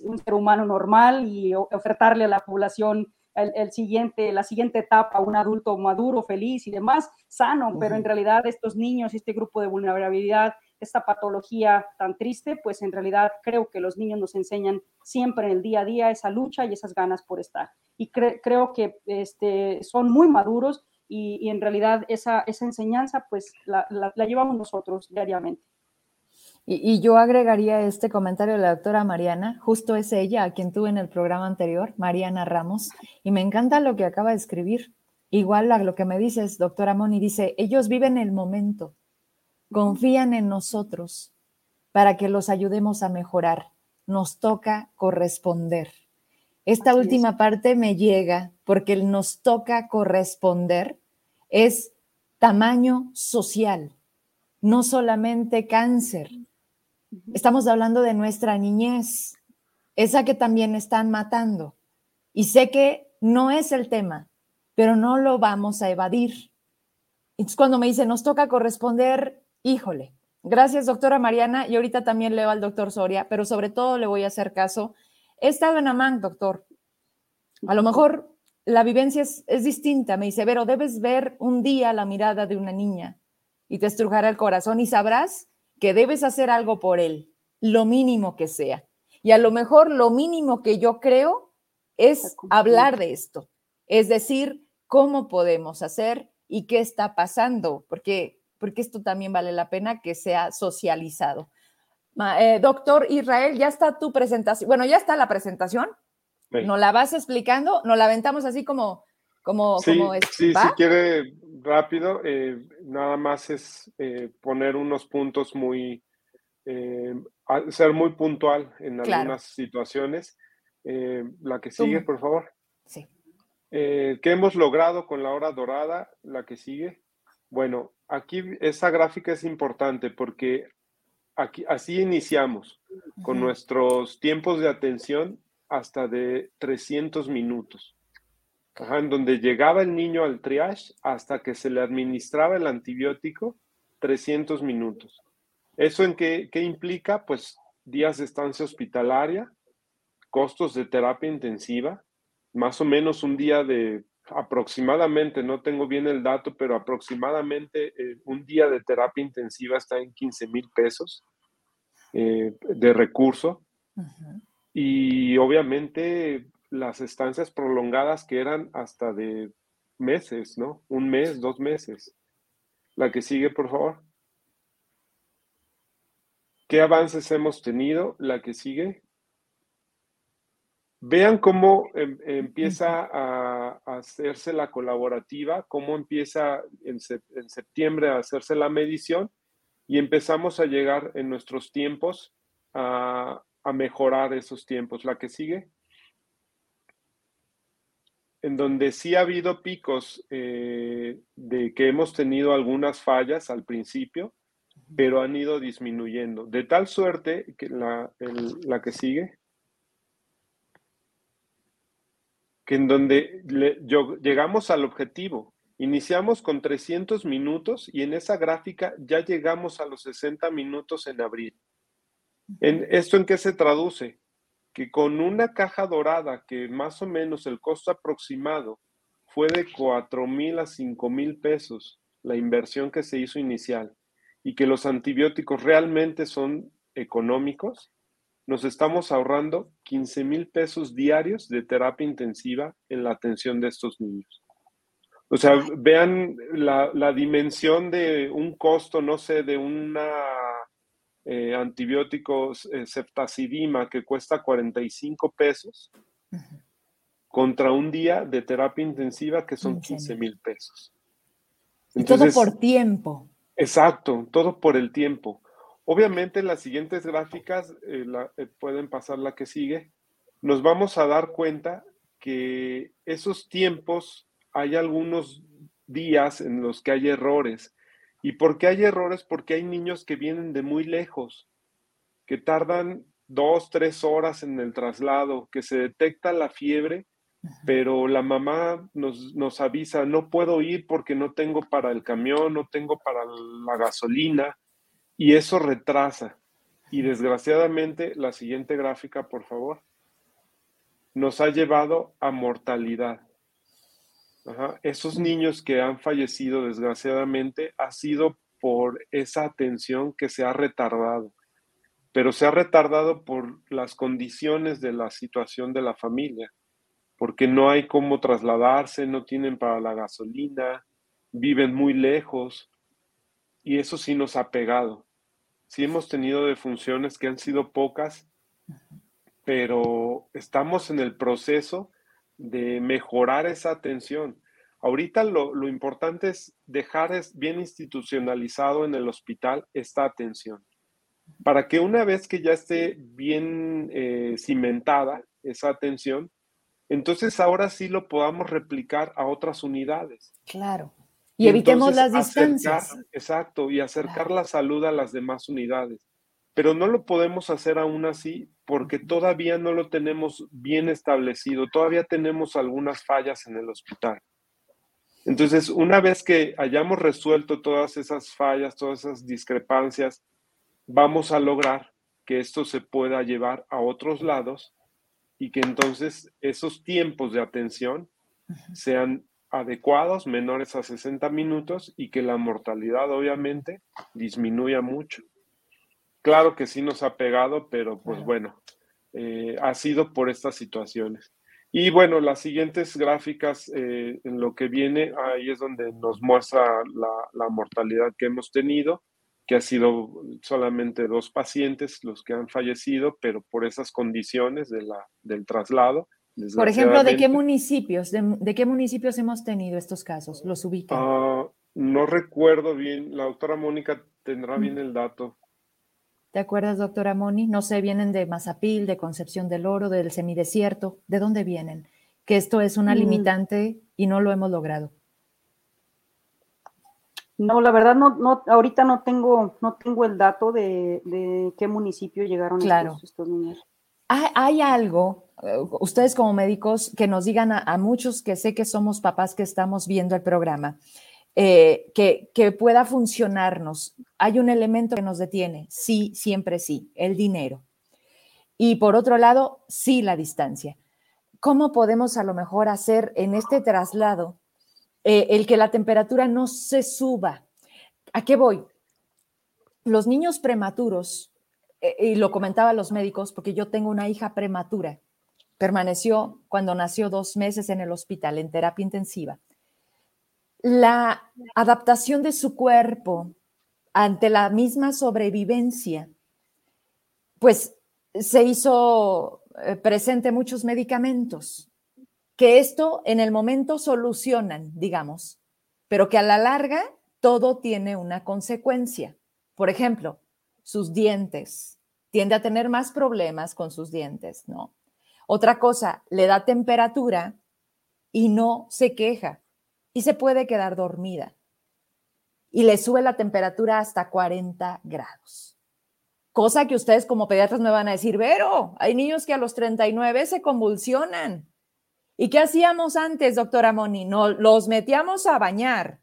un ser humano normal y ofertarle a la población el, siguiente, la siguiente etapa, un adulto maduro, feliz y demás, sano, pero en realidad estos niños, este grupo de vulnerabilidad, esta patología tan triste, pues en realidad creo que los niños nos enseñan siempre en el día a día esa lucha y esas ganas por estar. Y creo que este, son muy maduros y, en realidad esa, esa enseñanza pues la llevamos nosotros diariamente. Y, yo agregaría este comentario de la doctora Mariana, justo es ella a quien tuve en el programa anterior, Mariana Ramos, y me encanta lo que acaba de escribir. Igual a lo que me dices, doctora Moni, dice, ellos viven el momento, confían en nosotros para que los ayudemos a mejorar. Nos toca corresponder. Esta última parte me llega porque nos toca corresponder es tamaño social, no solamente cáncer, Estamos hablando de nuestra niñez, esa que también están matando. Y sé que no es el tema, pero no lo vamos a evadir. Entonces, cuando me dice, nos toca corresponder, híjole, gracias, doctora Mariana, y ahorita también leo al doctor Soria, pero sobre todo le voy a hacer caso. He estado en Amán, doctor. A lo mejor la vivencia es, es distinta. Me dice, pero debes ver un día la mirada de una niña y te estrujará el corazón y sabrás que debes hacer algo por él, lo mínimo que sea. Y a lo mejor lo mínimo que yo creo es hablar de esto, es decir, cómo podemos hacer y qué está pasando, porque, porque esto también vale la pena que sea socializado. Eh, doctor Israel, ya está tu presentación. Bueno, ya está la presentación. ¿Nos la vas explicando? ¿Nos la aventamos así como, como, sí, como es, Sí, si quiere rápido, eh, nada más es eh, poner unos puntos muy, ser muy puntual en algunas situaciones. la que sigue, por favor. Sí. ¿Qué hemos logrado con la hora dorada? La que sigue. Bueno, aquí esa gráfica es importante porque aquí, así iniciamos con nuestros tiempos de atención hasta de 300 minutos en donde llegaba el niño al triage hasta que se le administraba el antibiótico, 300 minutos. ¿Eso en qué, qué implica? Pues días de estancia hospitalaria, costos de terapia intensiva, más o menos un día de aproximadamente, no tengo bien el dato, pero aproximadamente eh, un día de terapia intensiva está en 15 mil pesos eh, de recurso. Y obviamente las estancias prolongadas que eran hasta de meses, ¿no? Un mes, dos meses. La que sigue, por favor. ¿Qué avances hemos tenido? La que sigue. Vean cómo em, empieza a, hacerse la colaborativa, cómo empieza en, septiembre a hacerse la medición y empezamos a llegar en nuestros tiempos a, a mejorar esos tiempos. La que sigue en donde sí ha habido picos eh, de que hemos tenido algunas fallas al principio, pero han ido disminuyendo. De tal suerte que la, que sigue, que en donde llegamos al objetivo. Iniciamos con 300 minutos y en esa gráfica ya llegamos a los 60 minutos en abril. ¿En, ¿Esto en qué se traduce? que con una caja dorada que más o menos el costo aproximado fue de 4 mil a 5 mil pesos la inversión que se hizo inicial y que los antibióticos realmente son económicos, nos estamos ahorrando 15 mil pesos diarios de terapia intensiva en la atención de estos niños. O sea, vean la, la dimensión de un costo, no sé, de una eh, antibióticos eh, ceftazidima que cuesta 45 pesos contra un día de terapia intensiva que son 15 mil pesos. todo por tiempo. Exacto, todo por el tiempo. Obviamente las siguientes gráficas eh, pueden pasar la que sigue. Nos vamos a dar cuenta que esos tiempos hay algunos días en los que hay errores. ¿Y por qué hay errores? Porque hay niños que vienen de muy lejos, que tardan dos, tres horas en el traslado, que se detecta la fiebre, pero la mamá nos, nos avisa, no puedo ir porque no tengo para el camión, no tengo para la gasolina, y eso retrasa. Y desgraciadamente, la siguiente gráfica, por favor, nos ha llevado a mortalidad. Esos niños que han fallecido desgraciadamente ha sido por esa atención que se ha retardado, pero se ha retardado por las condiciones de la situación de la familia, porque no hay cómo trasladarse, no tienen para la gasolina, viven muy lejos y eso sí nos ha pegado. Sí hemos tenido defunciones que han sido pocas, pero estamos en el proceso de mejorar esa atención. Ahorita lo, importante es dejar bien institucionalizado en el hospital esta atención, para que una vez que ya esté bien eh, cimentada esa atención, entonces ahora sí lo podamos replicar a otras unidades. Claro. Y, evitemos las distancias. exacto, y acercar la salud a las demás unidades. Pero no lo podemos hacer aún así porque todavía no lo tenemos bien establecido, todavía tenemos algunas fallas en el hospital. Entonces, una vez que hayamos resuelto todas esas fallas, todas esas discrepancias, vamos a lograr que esto se pueda llevar a otros lados y que entonces esos tiempos de atención sean adecuados, menores a 60 minutos y que la mortalidad obviamente disminuya mucho. Claro que sí nos ha pegado, pero pues bueno, eh, ha sido por estas situaciones. Y bueno, las siguientes gráficas eh, en lo que viene, ahí es donde nos muestra la, la mortalidad que hemos tenido que ha sido solamente dos pacientes los que han fallecido, pero por esas condiciones de la, del traslado. Por ejemplo, ¿de qué municipios? De, qué municipios hemos tenido estos casos? ¿Los ubican? Ah, no recuerdo bien. La doctora Mónica tendrá mm. bien el dato. ¿Te acuerdas, doctora Moni? No sé, vienen de Mazapil, de Concepción del Oro, del semidesierto. ¿De dónde vienen? Que esto es una mm. limitante y no lo hemos logrado. No, la verdad no, no, ahorita no tengo, no tengo el dato de, qué municipio llegaron estos, niños. Hay, algo, eh, ustedes como médicos, que nos digan a, muchos que sé que somos papás que estamos viendo el programa, eh, que, que pueda funcionarnos. Hay un elemento que nos detiene, sí, siempre sí, el dinero. Y por otro lado, sí, la distancia. ¿Cómo podemos a lo mejor hacer en este traslado eh, el que la temperatura no se suba. ¿A qué voy? Los niños prematuros, eh, y lo comentaba los médicos, porque yo tengo una hija prematura, permaneció cuando nació dos meses en el hospital en terapia intensiva. La adaptación de su cuerpo ante la misma sobrevivencia, pues se hizo eh, presente muchos medicamentos que esto en el momento solucionan, digamos, pero que a la larga todo tiene una consecuencia. Por ejemplo, sus dientes. Tiende a tener más problemas con sus dientes, ¿no? Otra cosa, le da temperatura y no se queja y se puede quedar dormida. Y le sube la temperatura hasta 40 grados. Cosa que ustedes como pediatras me van a decir, Vero, hay niños que a los 39 se convulsionan. ¿Y qué hacíamos antes, doctora Moni? No, los metíamos a bañar.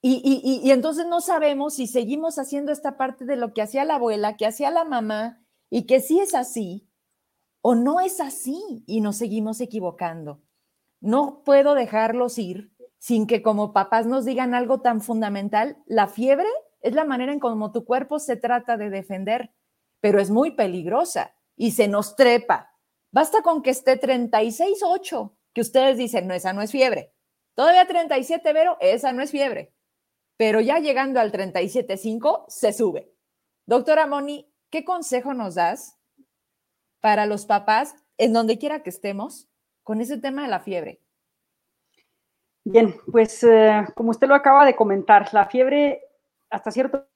Y, entonces no sabemos si seguimos haciendo esta parte de lo que hacía la abuela, que hacía la mamá, y que sí es así, o no es así, y nos seguimos equivocando. No puedo dejarlos ir sin que como papás nos digan algo tan fundamental. La fiebre es la manera en cómo tu cuerpo se trata de defender, pero es muy peligrosa y se nos trepa Basta con que esté 36.8, que ustedes dicen, no, esa no es fiebre. Todavía 37, Vero, esa no es fiebre. Pero ya llegando al 37.5, se sube. Doctora Moni, ¿qué consejo nos das para los papás, en donde quiera que estemos, con ese tema de la fiebre? Bien, pues eh, como usted lo acaba de comentar, la fiebre hasta cierto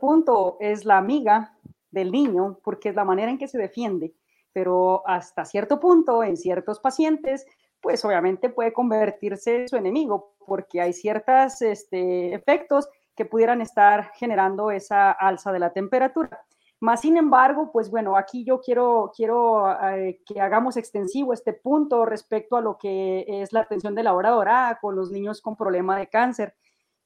punto es la amiga del niño porque es la manera en que se defiende, pero hasta cierto punto en ciertos pacientes, pues obviamente puede convertirse en su enemigo porque hay ciertos este, efectos que pudieran estar generando esa alza de la temperatura. Más sin embargo, pues bueno, aquí yo quiero, quiero eh, que hagamos extensivo este punto respecto a lo que es la atención de la hora dorada con los niños con problema de cáncer.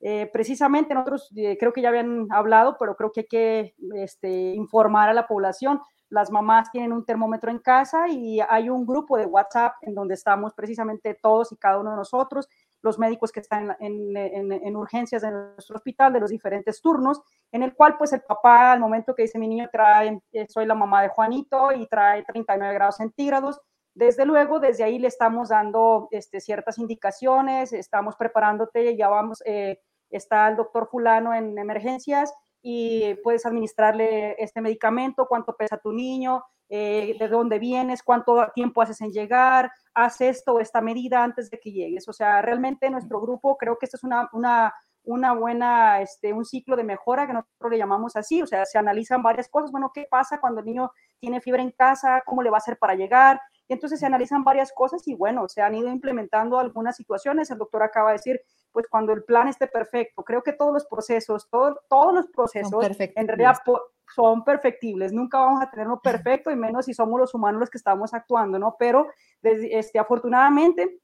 Eh, precisamente nosotros eh, creo que ya habían hablado, pero creo que hay que este, informar a la población. Las mamás tienen un termómetro en casa y hay un grupo de WhatsApp en donde estamos precisamente todos y cada uno de nosotros los médicos que están en, urgencias de nuestro hospital, de los diferentes turnos, en el cual pues el papá al momento que dice mi niño trae, eh, soy la mamá de Juanito y trae 39 grados centígrados, desde luego, desde ahí le estamos dando este, ciertas indicaciones, estamos preparándote, ya vamos, eh, está el doctor fulano en emergencias y puedes administrarle este medicamento, cuánto pesa tu niño, eh, de dónde vienes, cuánto tiempo haces en llegar, haz esto o esta medida antes de que llegues. O sea, realmente nuestro grupo creo que esto es una, una, una buena, este, un ciclo de mejora que nosotros le llamamos así. O sea, se analizan varias cosas. Bueno, ¿qué pasa cuando el niño tiene fiebre en casa? ¿Cómo le va a hacer para llegar? Y entonces se analizan varias cosas y bueno, se han ido implementando algunas situaciones. El doctor acaba de decir, pues cuando el plan esté perfecto, creo que todos los procesos, todo, todos los procesos en realidad son perfectibles, nunca vamos a tenerlo perfecto y menos si somos los humanos los que estamos actuando, ¿no? Pero este, afortunadamente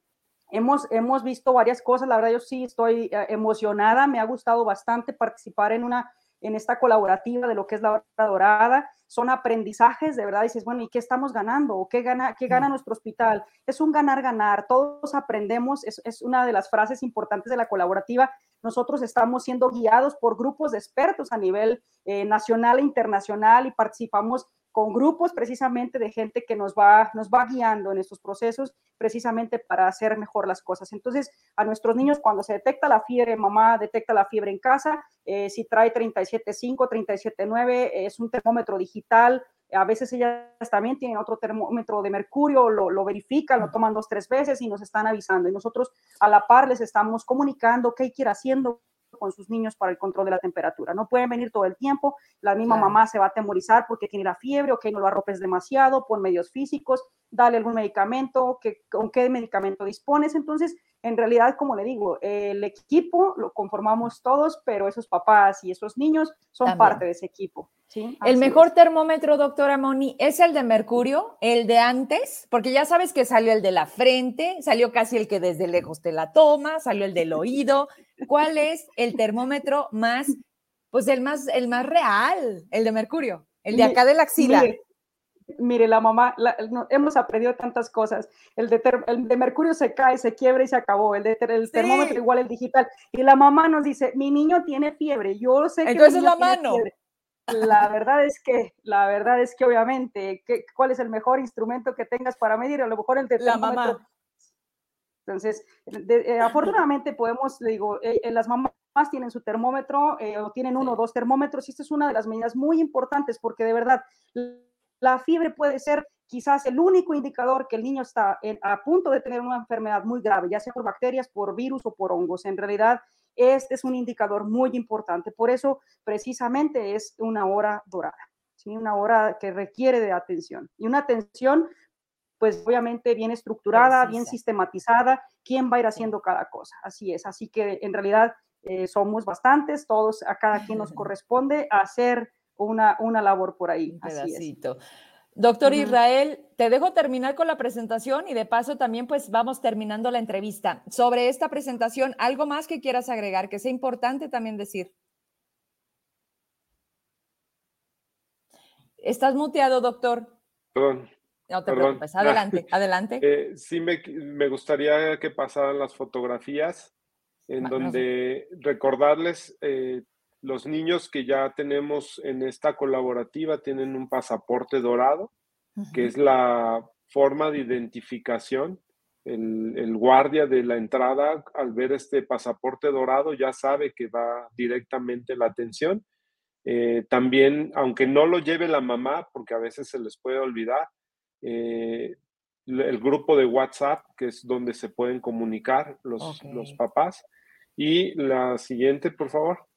hemos, hemos visto varias cosas, la verdad yo sí estoy eh, emocionada, me ha gustado bastante participar en una en esta colaborativa de lo que es la hora dorada. Son aprendizajes, de verdad, dices, bueno, ¿y qué estamos ganando? ¿O qué gana, qué gana nuestro hospital? Es un ganar-ganar, todos aprendemos, es, es, una de las frases importantes de la colaborativa. Nosotros estamos siendo guiados por grupos de expertos a nivel eh, nacional e internacional y participamos con grupos precisamente de gente que nos va, nos va guiando en estos procesos precisamente para hacer mejor las cosas. Entonces, a nuestros niños cuando se detecta la fiebre, mamá detecta la fiebre en casa, eh, si trae 37.5, 37.9, es un termómetro digital, a veces ellas también tienen otro termómetro de mercurio, lo, lo, verifican, lo toman dos, tres veces y nos están avisando. Y nosotros a la par les estamos comunicando qué hay que ir haciendo con sus niños para el control de la temperatura. No pueden venir todo el tiempo, la misma mamá se va a atemorizar porque tiene la fiebre, o que no lo arropes demasiado, pon medios físicos, dale algún medicamento, que, con qué medicamento dispones. Entonces, en realidad, como le digo, el equipo lo conformamos todos, pero esos papás y esos niños son parte de ese equipo. El mejor termómetro, doctora Moni, es el de mercurio, el de antes, porque ya sabes que salió el de la frente, salió casi el que desde lejos te la toma, salió el del oído. ¿Cuál es el termómetro más, pues el más, el más real, el de mercurio, el de acá de la axila? Mire, la mamá, hemos aprendido tantas cosas. El de, el de, mercurio se cae, se quiebra y se acabó. El, de el termómetro igual el digital. Y la mamá nos dice, mi niño tiene fiebre. Yo sé que Entonces la mano. La verdad es que, la verdad es que obviamente, ¿cuál es el mejor instrumento que tengas para medir? A lo mejor el de la mamá. Entonces, eh, afortunadamente podemos, le digo, eh, eh, las mamás tienen su termómetro o tienen uno o dos termómetros y esta es una de las medidas muy importantes porque de verdad la fiebre puede ser quizás el único indicador que el niño está a punto de tener una enfermedad muy grave, ya sea por bacterias, por virus o por hongos. En realidad, este es un indicador muy importante. Por eso, precisamente, es una hora dorada, ¿sí? una hora que requiere de atención. Y una atención, pues obviamente bien estructurada, bien sistematizada, quién va a ir haciendo cada cosa. Así es. Así que en realidad eh, somos bastantes, todos, a cada quien nos corresponde hacer una, una labor por ahí. Así es. Doctor Israel, te dejo terminar con la presentación y de paso también pues vamos terminando la entrevista. Sobre esta presentación, ¿algo más que quieras agregar que sea importante también decir? Estás muteado, doctor. Perdón. No te preocupes, adelante, adelante. Eh, sí, me, me, gustaría que pasaran las fotografías en donde recordarles eh, los niños que ya tenemos en esta colaborativa tienen un pasaporte dorado, que es la forma de identificación. El, guardia de la entrada, al ver este pasaporte dorado, ya sabe que va directamente la atención. Eh, también, aunque no lo lleve la mamá, porque a veces se les puede olvidar, eh, el grupo de WhatsApp, que es donde se pueden comunicar los, los papás. Y la siguiente, por favor.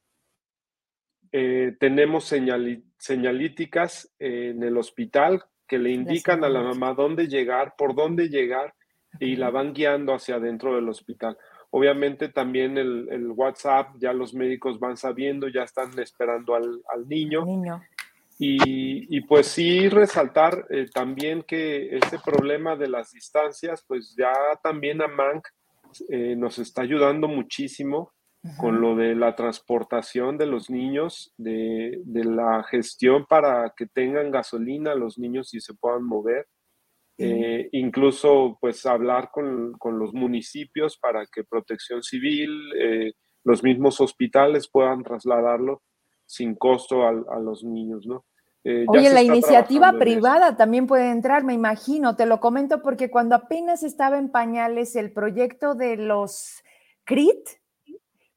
Eh, tenemos señalíticas en el hospital que le indican a la mamá dónde llegar, por dónde llegar y la van guiando hacia adentro del hospital. Obviamente también el, WhatsApp, ya los médicos van sabiendo, ya están esperando al, niño. Y, pues sí resaltar eh, también que este problema de las distancias, pues ya también a Mank eh, nos está ayudando muchísimo con lo de la transportación de los niños, de, la gestión para que tengan gasolina los niños y se puedan mover. Eh, incluso pues hablar con, los municipios para que protección civil, eh, los mismos hospitales puedan trasladarlo sin costo a, los niños, ¿no? Eh, Oye, la iniciativa privada también puede entrar, me imagino, te lo comento porque cuando apenas estaba en pañales el proyecto de los CRIT,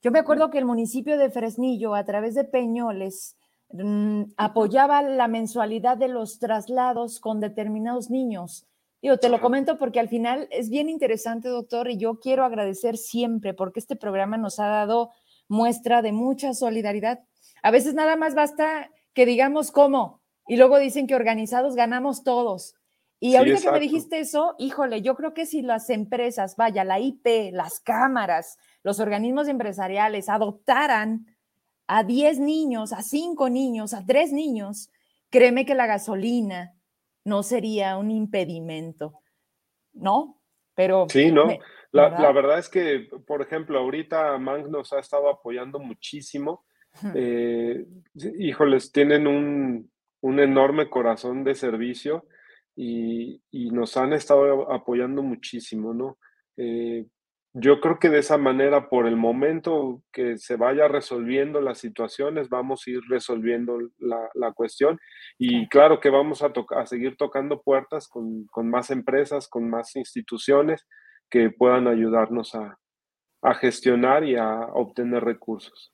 yo me acuerdo que el municipio de Fresnillo, a través de Peñoles, mm, apoyaba la mensualidad de los traslados con determinados niños. Yo te lo comento porque al final es bien interesante, doctor, y yo quiero agradecer siempre porque este programa nos ha dado muestra de mucha solidaridad. A veces nada más basta que digamos cómo y luego dicen que organizados ganamos todos. Y ahorita que me dijiste eso, híjole, yo creo que si las empresas, vaya, la IP, las cámaras, los organismos empresariales adoptaran a 10 niños, a 5 niños, a 3 niños, créeme que la gasolina no sería un impedimento, ¿no? Pero... Sí, no. la, ¿verdad? es que, por ejemplo, ahorita Mang nos ha estado apoyando muchísimo. Eh, híjoles, tienen un, un enorme corazón de servicio y, nos han estado apoyando muchísimo, ¿no? Eh, yo creo que de esa manera, por el momento que se vaya resolviendo las situaciones, vamos a ir resolviendo la, cuestión. Y claro que vamos a, a seguir tocando puertas con, más empresas, con más instituciones que puedan ayudarnos a gestionar y a obtener recursos.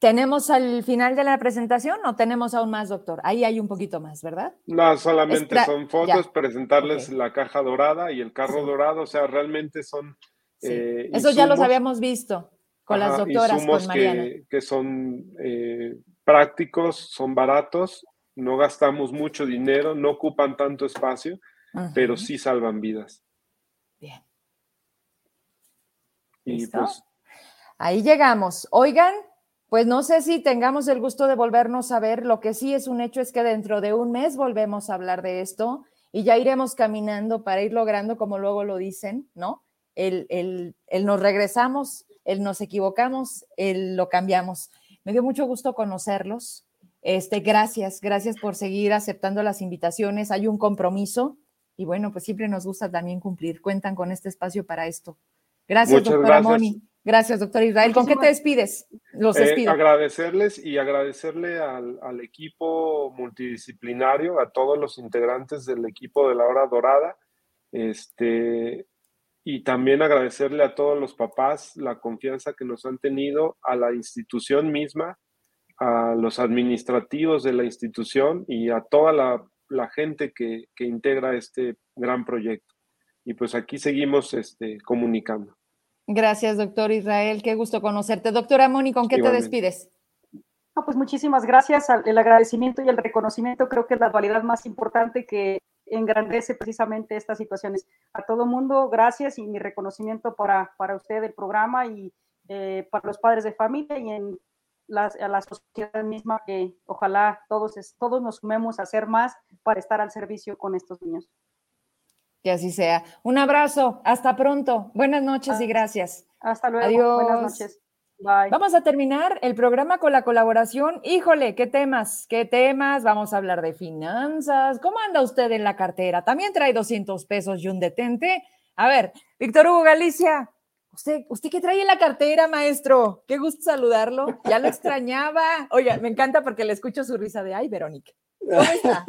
¿Tenemos al final de la presentación o tenemos aún más, doctor? Ahí hay un poquito más, ¿verdad? No, solamente son fotos, presentarles la caja dorada y el carro dorado, o sea, realmente son... Eh, Eso ya los habíamos visto con las doctoras, con Mariana. Que, que son eh, prácticos, son baratos, no gastamos mucho dinero, no ocupan tanto espacio, pero sí salvan vidas. Bien. Y pues... Ahí llegamos. Oigan, pues no sé si tengamos el gusto de volvernos a ver. Lo que sí es un hecho es que dentro de un mes volvemos a hablar de esto y ya iremos caminando para ir logrando, como luego lo dicen, ¿no? El, el, el nos regresamos, el nos equivocamos, el lo cambiamos. Me dio mucho gusto conocerlos. Este, gracias, gracias por seguir aceptando las invitaciones. Hay un compromiso y bueno, pues siempre nos gusta también cumplir. Cuentan con este espacio para esto. Gracias, doctora Moni. Gracias, doctor Israel. ¿Con qué te despides? Los eh, despido. agradecerles y agradecerle al, equipo multidisciplinario, a todos los integrantes del equipo de la hora dorada, este, y también agradecerle a todos los papás la confianza que nos han tenido, a la institución misma, a los administrativos de la institución y a toda la, gente que, que, integra este gran proyecto. Y pues aquí seguimos este, comunicando. Gracias, doctor Israel. Qué gusto conocerte. Doctora Moni, ¿con qué te despides? pues muchísimas gracias. El agradecimiento y el reconocimiento creo que es la dualidad más importante que engrandece precisamente estas situaciones. A todo mundo, gracias y mi reconocimiento para, para usted, el programa y eh, para los padres de familia y en a la sociedad misma que ojalá todos, todos nos sumemos a hacer más para estar al servicio con estos niños. Que así sea. Un abrazo. Hasta pronto. Buenas noches y gracias. Hasta luego. Adiós. Buenas noches. Bye. Vamos a terminar el programa con la colaboración. Híjole, qué temas, qué temas. Vamos a hablar de finanzas. ¿Cómo anda usted en la cartera? También trae 200 pesos y un detente. A ver, Víctor Hugo Galicia, ¿usted, ¿usted qué trae en la cartera, maestro? Qué gusto saludarlo. Ya lo extrañaba. Oiga, me encanta porque le escucho su risa de, ay, Verónica. ¿Cómo está?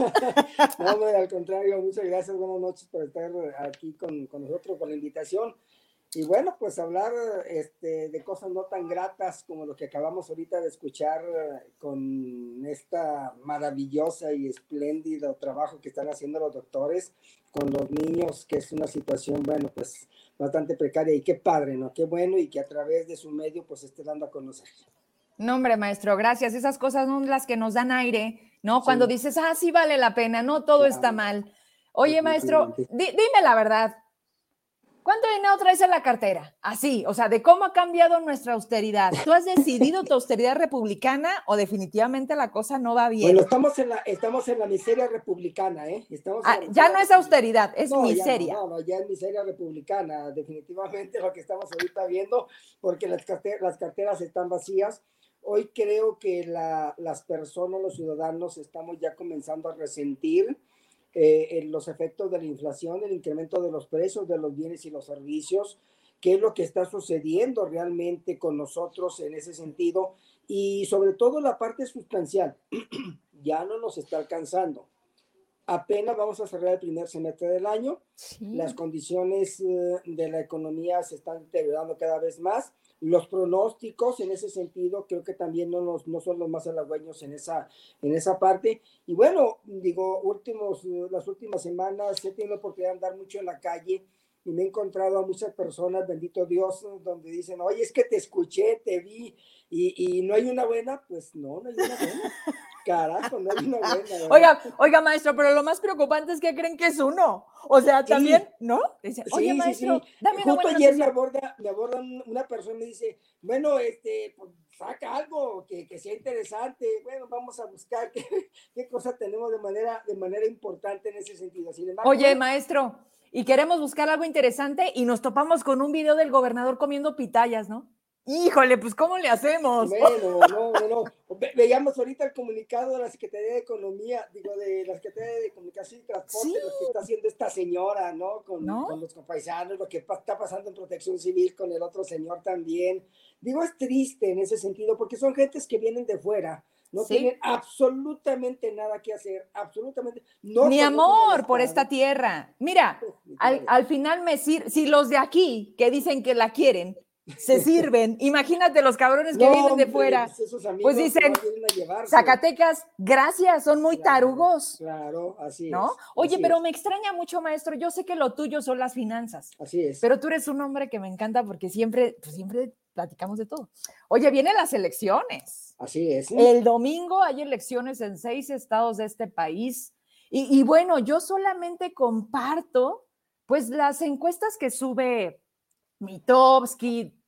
no, al contrario, muchas gracias, buenas noches por estar aquí con, nosotros, por la invitación. Y bueno, pues hablar este, de cosas no tan gratas como lo que acabamos ahorita de escuchar con esta maravillosa y espléndido trabajo que están haciendo los doctores con los niños, que es una situación, bueno, pues bastante precaria y qué padre, ¿no? Qué bueno y que a través de su medio pues esté dando a conocer. No, hombre, maestro, gracias. Esas cosas son las que nos dan aire, ¿no? Cuando dices, ah, sí vale la pena, no todo está mal. Oye, maestro, dime la verdad, ¿Cuánto dinero traes en la cartera? Así, o sea, de cómo ha cambiado nuestra austeridad. ¿Tú has decidido tu austeridad republicana o definitivamente la cosa no va bien? Bueno, estamos en la, estamos en la miseria republicana, ¿eh? Estamos ah, ya no es austeridad, es miseria. no, no, ya es miseria republicana, definitivamente lo que estamos ahorita viendo, porque las, carteras, las carteras están vacías. Hoy creo que las personas, los ciudadanos, estamos ya comenzando a resentir eh, los efectos de la inflación, el incremento de los precios de los bienes y los servicios, qué es lo que está sucediendo realmente con nosotros en ese sentido y sobre todo la parte sustancial. ya no nos está alcanzando. Apenas vamos a cerrar el primer semestre del año. Las condiciones eh, de la economía se están deteriorando cada vez más los pronósticos en ese sentido creo que también no, no son los más halagüeños en esa, en esa parte. Y bueno, digo, últimos, las últimas semanas he tenido la oportunidad de andar mucho en la calle y me he encontrado a muchas personas, bendito Dios, donde dicen, oye, es que te escuché, te vi, y, y no hay una buena, pues no, no hay una buena. Carajo, no hay una buena. Oiga, oiga, maestro, pero lo más preocupante es que creen que es uno. O sea, también, ¿no? Dice, oye, maestro, dame Justo ayer me aborda, me aborda una persona y me dice, bueno, este, pues, saca algo que, que, sea interesante. Bueno, vamos a buscar qué, qué cosa tenemos de manera, de manera importante en ese sentido. oye, maestro, y queremos buscar algo interesante y nos topamos con un video del gobernador comiendo pitayas, ¿no? Híjole, pues ¿cómo le hacemos? Bueno, no, no, veíamos ahorita el comunicado de la Secretaría de Economía, digo, de la Secretaría de Comunicación y Transporte, lo que está haciendo esta señora, ¿no? Con, los compaisanos, lo que está pasando en protección civil con el otro señor también. Digo, es triste en ese sentido, porque son gentes que vienen de fuera, no tienen absolutamente nada que hacer, absolutamente. No Ni amor por esta tierra. Mira, al, al final me sirve, si los de aquí que dicen que la quieren, se sirven. Imagínate los cabrones que vienen de fuera. Pues, pues dicen, Zacatecas, gracias, son muy tarugos. Claro, así ¿no? Oye, pero me extraña mucho, maestro. Yo sé que lo tuyo son las finanzas. Así es. Pero tú eres un hombre que me encanta porque siempre, pues, siempre platicamos de todo. Oye, vienen las elecciones. Así es. El domingo hay elecciones en seis estados de este país. Y, y bueno, yo solamente comparto, pues, las encuestas que sube Mitowski,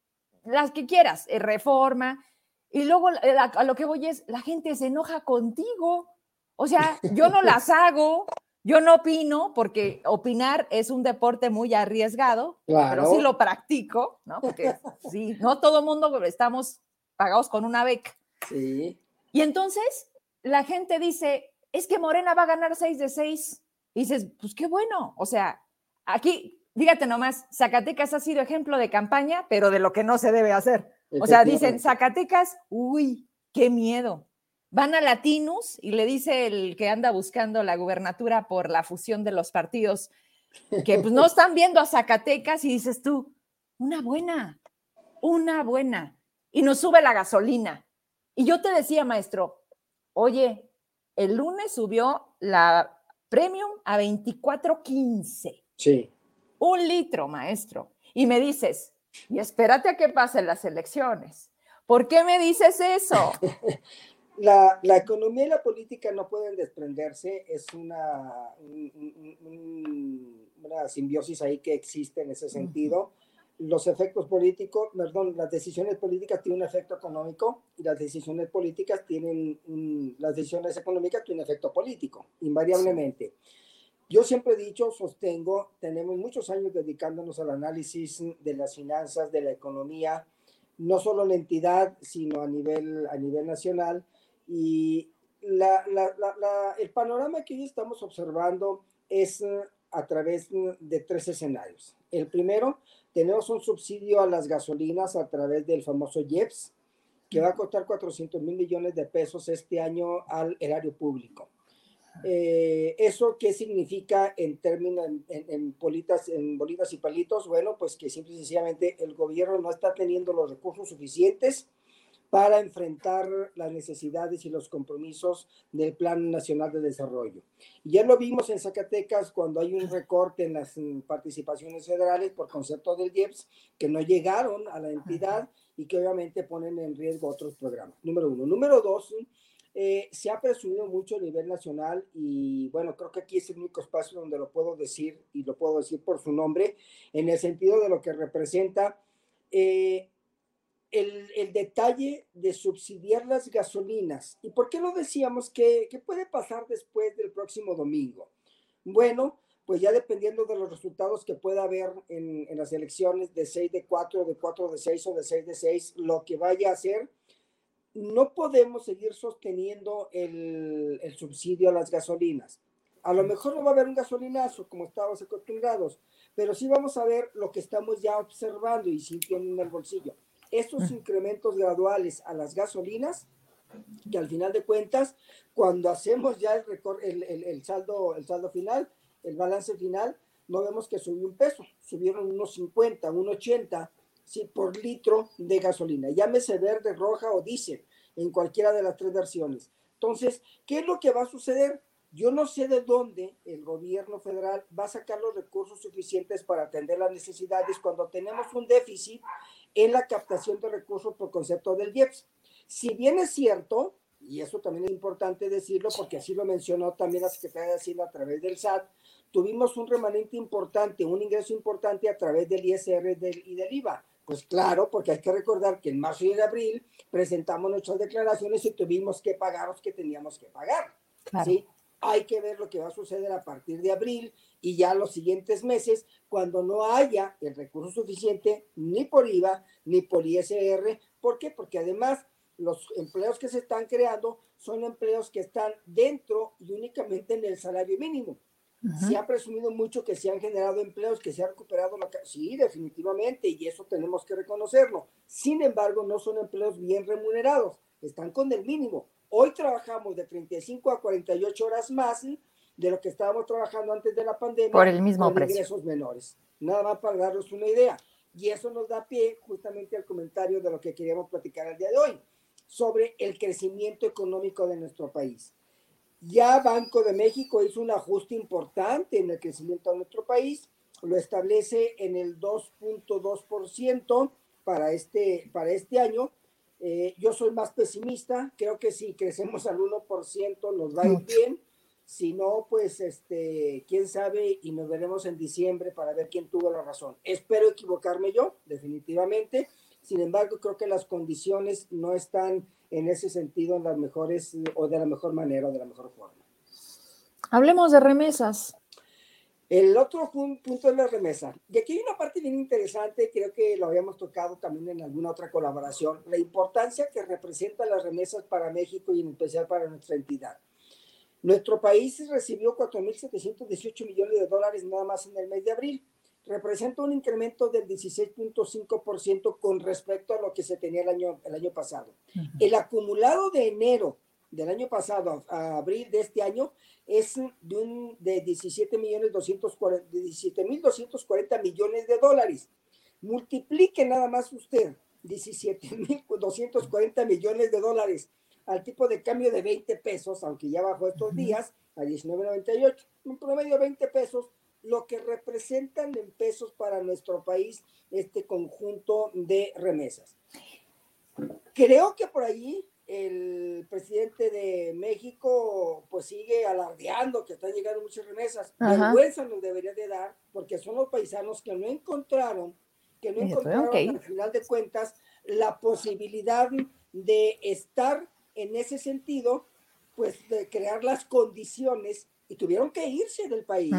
las que quieras, eh, reforma. Y luego a lo que voy es, la gente se enoja contigo. O sea, yo no las hago, yo no opino, porque opinar es un deporte muy arriesgado, pero sí lo practico, ¿no? Porque sí, no todo mundo estamos pagados con una beca. Sí. Y entonces la gente dice, es que Morena va a ganar 6 de 6. Y dices, pues qué bueno. O sea, aquí fíjate nomás, Zacatecas ha sido ejemplo de campaña, pero de lo que no se debe hacer. O sea, dicen, Zacatecas, uy, qué miedo. Van a Latinus y le dice el que anda buscando la gubernatura por la fusión de los partidos, que pues no están viendo a Zacatecas y dices tú, una buena, una buena. Y nos sube la gasolina. Y yo te decía, maestro, oye, el lunes subió la premium a 24.15. Sí un litro, maestro, y me dices, y espérate a que pasen las elecciones. ¿Por qué me dices eso? La, economía y la política no pueden desprenderse, es una, una simbiosis ahí que existe en ese sentido. Los efectos políticos, perdón, las decisiones políticas tienen un efecto económico y las decisiones políticas tienen, las decisiones económicas tienen un efecto político, invariablemente. Yo siempre he dicho, sostengo, tenemos muchos años dedicándonos al análisis de las finanzas, de la economía, no solo en la entidad, sino a nivel, a nivel nacional. Y la, el panorama que hoy estamos observando es eh, a través de tres escenarios. El primero, tenemos un subsidio a las gasolinas a través del famoso IEPS, que va a costar 400 mil millones de pesos este año al erario público. Eh, ¿Eso qué significa en términos, en, en, bolitas, en bolitas y palitos? Bueno, pues que simple y sencillamente el gobierno no está teniendo los recursos suficientes para enfrentar las necesidades y los compromisos del Plan Nacional de Desarrollo. Ya lo vimos en Zacatecas cuando hay un recorte en las participaciones federales por concepto del IEPS que no llegaron a la entidad y que obviamente ponen en riesgo otros programas. Número uno. Número dos, eh, se ha presumido mucho a nivel nacional y bueno, creo que aquí es el único espacio donde lo puedo decir y lo puedo decir por su nombre, en el sentido de lo que representa eh, el, detalle de subsidiar las gasolinas. ¿Y por qué lo decíamos? que puede pasar después del próximo domingo? Bueno, pues ya dependiendo de los resultados que pueda haber en, en, las elecciones de 6 de 4, de 4 de 6 o de 6 de 6, lo que vaya a hacer, no podemos seguir sosteniendo el, el subsidio a las gasolinas. A lo mejor no va a haber un gasolinazo como estábamos acostumbrados, pero sí vamos a ver lo que estamos ya observando y sintiendo en el bolsillo. Estos incrementos graduales a las gasolinas, que al final de cuentas, cuando hacemos ya el, el, el, saldo, el saldo final, el balance final, no vemos que subió un peso, subieron unos 50, unos 80 ¿sí? por litro de gasolina, llámese verde, roja o diésel, en cualquiera de las tres versiones. Entonces, ¿qué es lo que va a suceder? Yo no sé de dónde el gobierno federal va a sacar los recursos suficientes para atender las necesidades cuando tenemos un déficit en la captación de recursos por concepto del IEPS. Si bien es cierto, y eso también es importante decirlo porque así lo mencionó también la Secretaría de Hacienda a través del SAT, tuvimos un remanente importante, un ingreso importante a través del ISR y del IVA. Pues claro, porque hay que recordar que en marzo y en abril presentamos nuestras declaraciones y tuvimos que pagar los que teníamos que pagar. ¿sí? Hay que ver lo que va a suceder a partir de abril y ya los siguientes meses cuando no haya el recurso suficiente ni por IVA ni por ISR. ¿Por qué? Porque además los empleos que se están creando son empleos que están dentro y únicamente en el salario mínimo. Se ha presumido mucho que se han generado empleos, que se ha recuperado la... Sí, definitivamente, y eso tenemos que reconocerlo. Sin embargo, no son empleos bien remunerados, están con el mínimo. Hoy trabajamos de 35 a 48 horas más de lo que estábamos trabajando antes de la pandemia. Por el mismo con precio. ingresos menores. Nada más para darles una idea. Y eso nos da pie justamente al comentario de lo que queríamos platicar el día de hoy, sobre el crecimiento económico de nuestro país. Ya Banco de México hizo un ajuste importante en el crecimiento de nuestro país, lo establece en el 2.2% para este, para este año, eh, yo soy más pesimista, creo que si crecemos al 1% nos va a ir bien, si no, pues este, quién sabe y nos veremos en diciembre para ver quién tuvo la razón. Espero equivocarme yo, definitivamente, sin embargo creo que las condiciones no están en ese sentido en las mejores o de la mejor manera o de la mejor forma. Hablemos de remesas. El otro punto es la remesa. Y aquí hay una parte bien interesante, creo que lo habíamos tocado también en alguna otra colaboración, la importancia que representan las remesas para México y en especial para nuestra entidad. Nuestro país recibió 4.718 millones de dólares nada más en el mes de abril. Representa un incremento del 16.5% con respecto a lo que se tenía el año, el año pasado. Uh -huh. El acumulado de enero del año pasado a abril de este año es de, un, de 17 millones 240, 17 mil 240 millones de dólares. Multiplique nada más usted 17 mil 240 millones de dólares al tipo de cambio de 20 pesos, aunque ya bajó estos días a 19.98, un promedio de 20 pesos, lo que representan en pesos para nuestro país este conjunto de remesas. Creo que por allí el presidente de México pues sigue alardeando que están llegando muchas remesas. Ajá. Vergüenza nos debería de dar porque son los paisanos que no encontraron, que no encontraron okay. al final de cuentas la posibilidad de estar en ese sentido, pues de crear las condiciones y tuvieron que irse del país.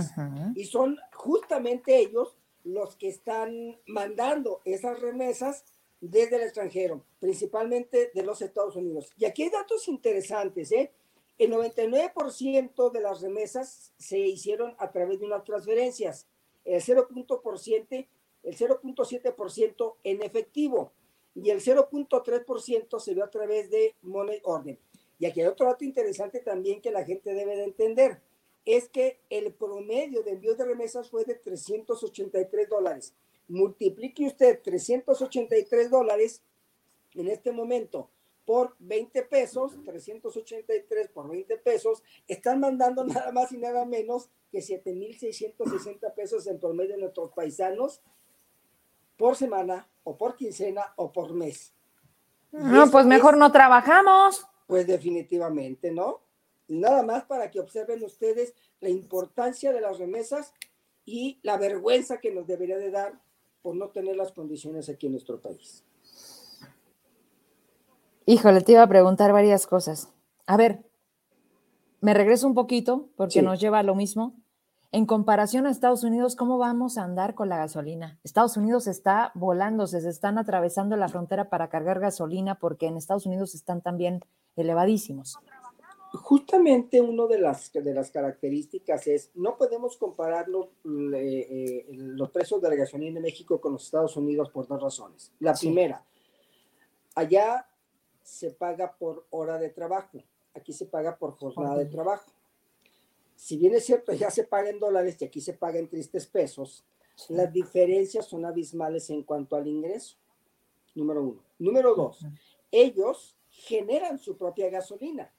Y son justamente ellos los que están mandando esas remesas desde el extranjero, principalmente de los Estados Unidos. Y aquí hay datos interesantes, ¿eh? El 99% de las remesas se hicieron a través de unas transferencias, el 0.7% el 0.7% en efectivo y el 0.3% se dio a través de money order. Y aquí hay otro dato interesante también que la gente debe de entender, es que el promedio de envíos de remesas fue de 383 dólares. Multiplique usted 383 dólares en este momento por 20 pesos, 383 por 20 pesos, están mandando nada más y nada menos que 7.660 pesos en promedio de nuestros paisanos por semana o por quincena o por mes. No, pues mejor no trabajamos. Pues definitivamente, ¿no? Nada más para que observen ustedes la importancia de las remesas y la vergüenza que nos debería de dar por no tener las condiciones aquí en nuestro país. Híjole, te iba a preguntar varias cosas. A ver, me regreso un poquito porque nos lleva a lo mismo. En comparación a Estados Unidos, ¿cómo vamos a andar con la gasolina? Estados Unidos está volándose, se están atravesando la frontera para cargar gasolina porque en Estados Unidos están también elevadísimos. Justamente una de las, de las características es, no podemos comparar los, eh, los precios de la gasolina en México con los Estados Unidos por dos razones. La primera, allá se paga por hora de trabajo, aquí se paga por jornada de trabajo. Si bien es cierto, ya se paga en dólares y aquí se paga en tristes pesos, las diferencias son abismales en cuanto al ingreso. Número uno. Número dos, ellos generan su propia gasolina.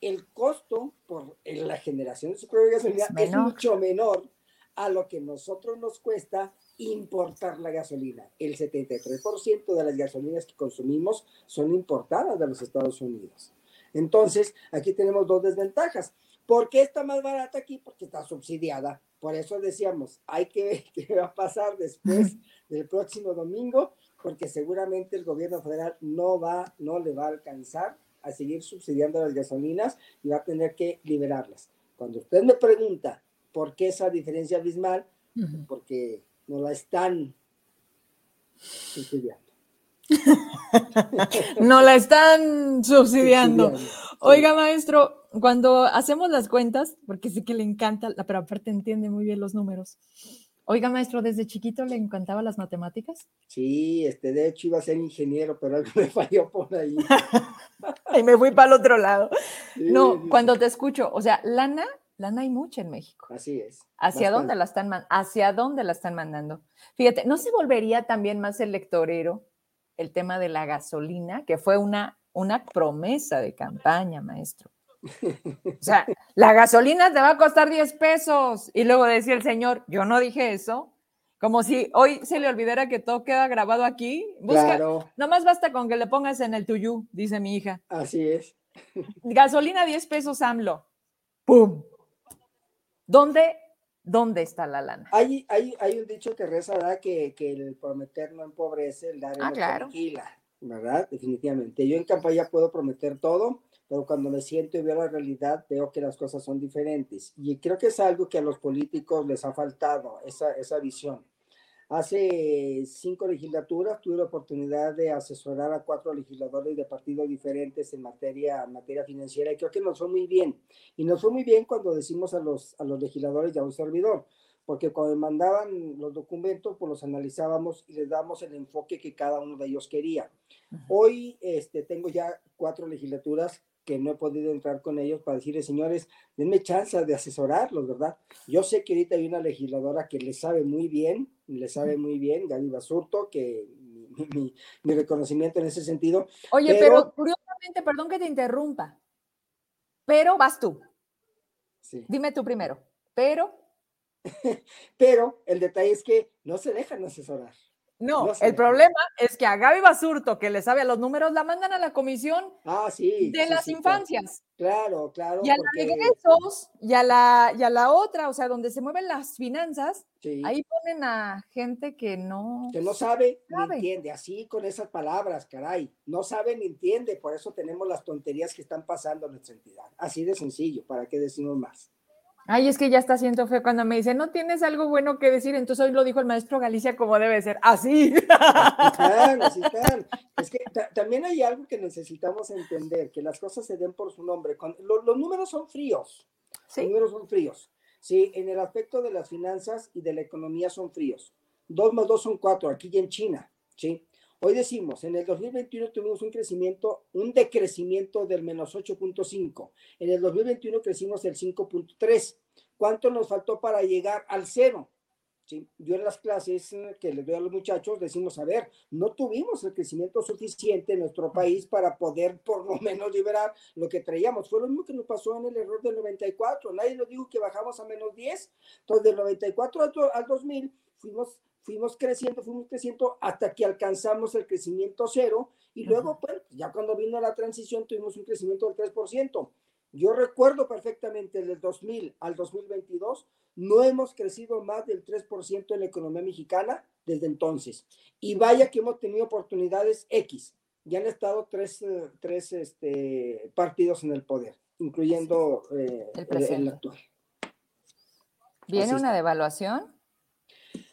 El costo por la generación de su propia gasolina es, mucho menor a lo que nosotros nos cuesta importar la gasolina. El 73% de las gasolinas que consumimos son importadas de los Estados Unidos. Entonces, aquí tenemos dos desventajas. ¿Por qué está más barata aquí? Porque está subsidiada. Por eso decíamos, hay que ver qué va a pasar después del próximo domingo, porque seguramente el gobierno federal no va, no le va a alcanzar a seguir subsidiando las gasolinas y va a tener que liberarlas. Cuando usted me pregunta por qué esa diferencia abismal, porque no la están subsidiando. no la están subsidiando. Oiga, maestro, cuando hacemos las cuentas, porque sí que le encanta, pero aparte entiende muy bien los números. Oiga, maestro, ¿desde chiquito le encantaban las matemáticas? Sí, este, de hecho iba a ser ingeniero, pero algo me falló por ahí. y me fui para el otro lado. no, cuando te escucho, o sea, lana lana hay mucha en México. Así es. ¿Hacia dónde la están hacia dónde la están mandando? Fíjate, ¿no se volvería también más electorero el tema de la gasolina, que fue una, una promesa de campaña, maestro? O sea, la gasolina te va a costar 10 pesos. Y luego decía el señor, yo no dije eso. Como si hoy se le olvidara que todo queda grabado aquí. Busca, claro. Nomás basta con que le pongas en el tuyú, dice mi hija. Así es. Gasolina 10 pesos AMLO. ¡Pum! ¿Dónde, dónde está la lana? Hay, hay, hay un dicho que reza, ¿verdad? Que, que el prometer no empobrece, el dar ah, no tranquila, ¿verdad? Definitivamente. Yo en campaña puedo prometer todo, pero cuando me siento y veo la realidad, veo que las cosas son diferentes. Y creo que es algo que a los políticos les ha faltado, esa, esa visión. Hace cinco legislaturas tuve la oportunidad de asesorar a cuatro legisladores de partidos diferentes en materia, materia financiera y creo que nos fue muy bien. Y nos fue muy bien cuando decimos a los, a los legisladores y a un servidor, porque cuando mandaban los documentos, pues los analizábamos y les damos el enfoque que cada uno de ellos quería. Hoy este, tengo ya cuatro legislaturas que no he podido entrar con ellos para decirles, señores, denme chance de asesorarlos, ¿verdad? Yo sé que ahorita hay una legisladora que le sabe muy bien, le sabe muy bien, Gaby Basurto, que mi, reconocimiento en ese sentido. Oye, pero, curiosamente, perdón que te interrumpa, pero vas tú. Sí. Dime tú primero, pero... pero el detalle es que no se dejan asesorar. No, el problema es que a Gaby Basurto, que le sabe a los números, la mandan a la comisión ah, sí, de las infancias. Claro, claro. Y a la de esos, y a la, y a la otra, o sea, donde se mueven las finanzas, ahí ponen a gente que no... Que no sabe, sabe, ni entiende, así con esas palabras, caray. No sabe ni entiende, por eso tenemos las tonterías que están pasando en nuestra entidad. Así de sencillo, ¿para qué decimos más? Ay, es que ya está siento feo cuando me dice, no tienes algo bueno que decir, entonces hoy lo dijo el maestro Galicia como debe ser, así. Están, así están. Es que también hay algo que necesitamos entender, que las cosas se den por su nombre. los números son fríos. ¿Sí? Los números son fríos. Sí, en el aspecto de las finanzas y de la economía son fríos. Dos más dos son cuatro, aquí y en China. ¿sí? Hoy decimos, en el 2021 tuvimos un crecimiento, un decrecimiento del menos 8.5. En el 2021 crecimos el 5.3. ¿Cuánto nos faltó para llegar al cero? Yo en las clases que les doy a los muchachos decimos, a ver, no tuvimos el crecimiento suficiente en nuestro país para poder por lo menos liberar lo que traíamos. Fue lo mismo que nos pasó en el error del 94. Nadie nos dijo que bajamos a menos 10. Entonces, del 94 al 2000 fuimos fuimos creciendo, fuimos creciendo hasta que alcanzamos el crecimiento cero y luego, pues, ya cuando vino la transición tuvimos un crecimiento del 3%. Yo recuerdo perfectamente del 2000 al 2022, no hemos crecido más del 3% en la economía mexicana desde entonces. Y vaya que hemos tenido oportunidades X. Ya han estado tres, eh, tres este, partidos en el poder, incluyendo eh, el, actual. ¿Viene una devaluación?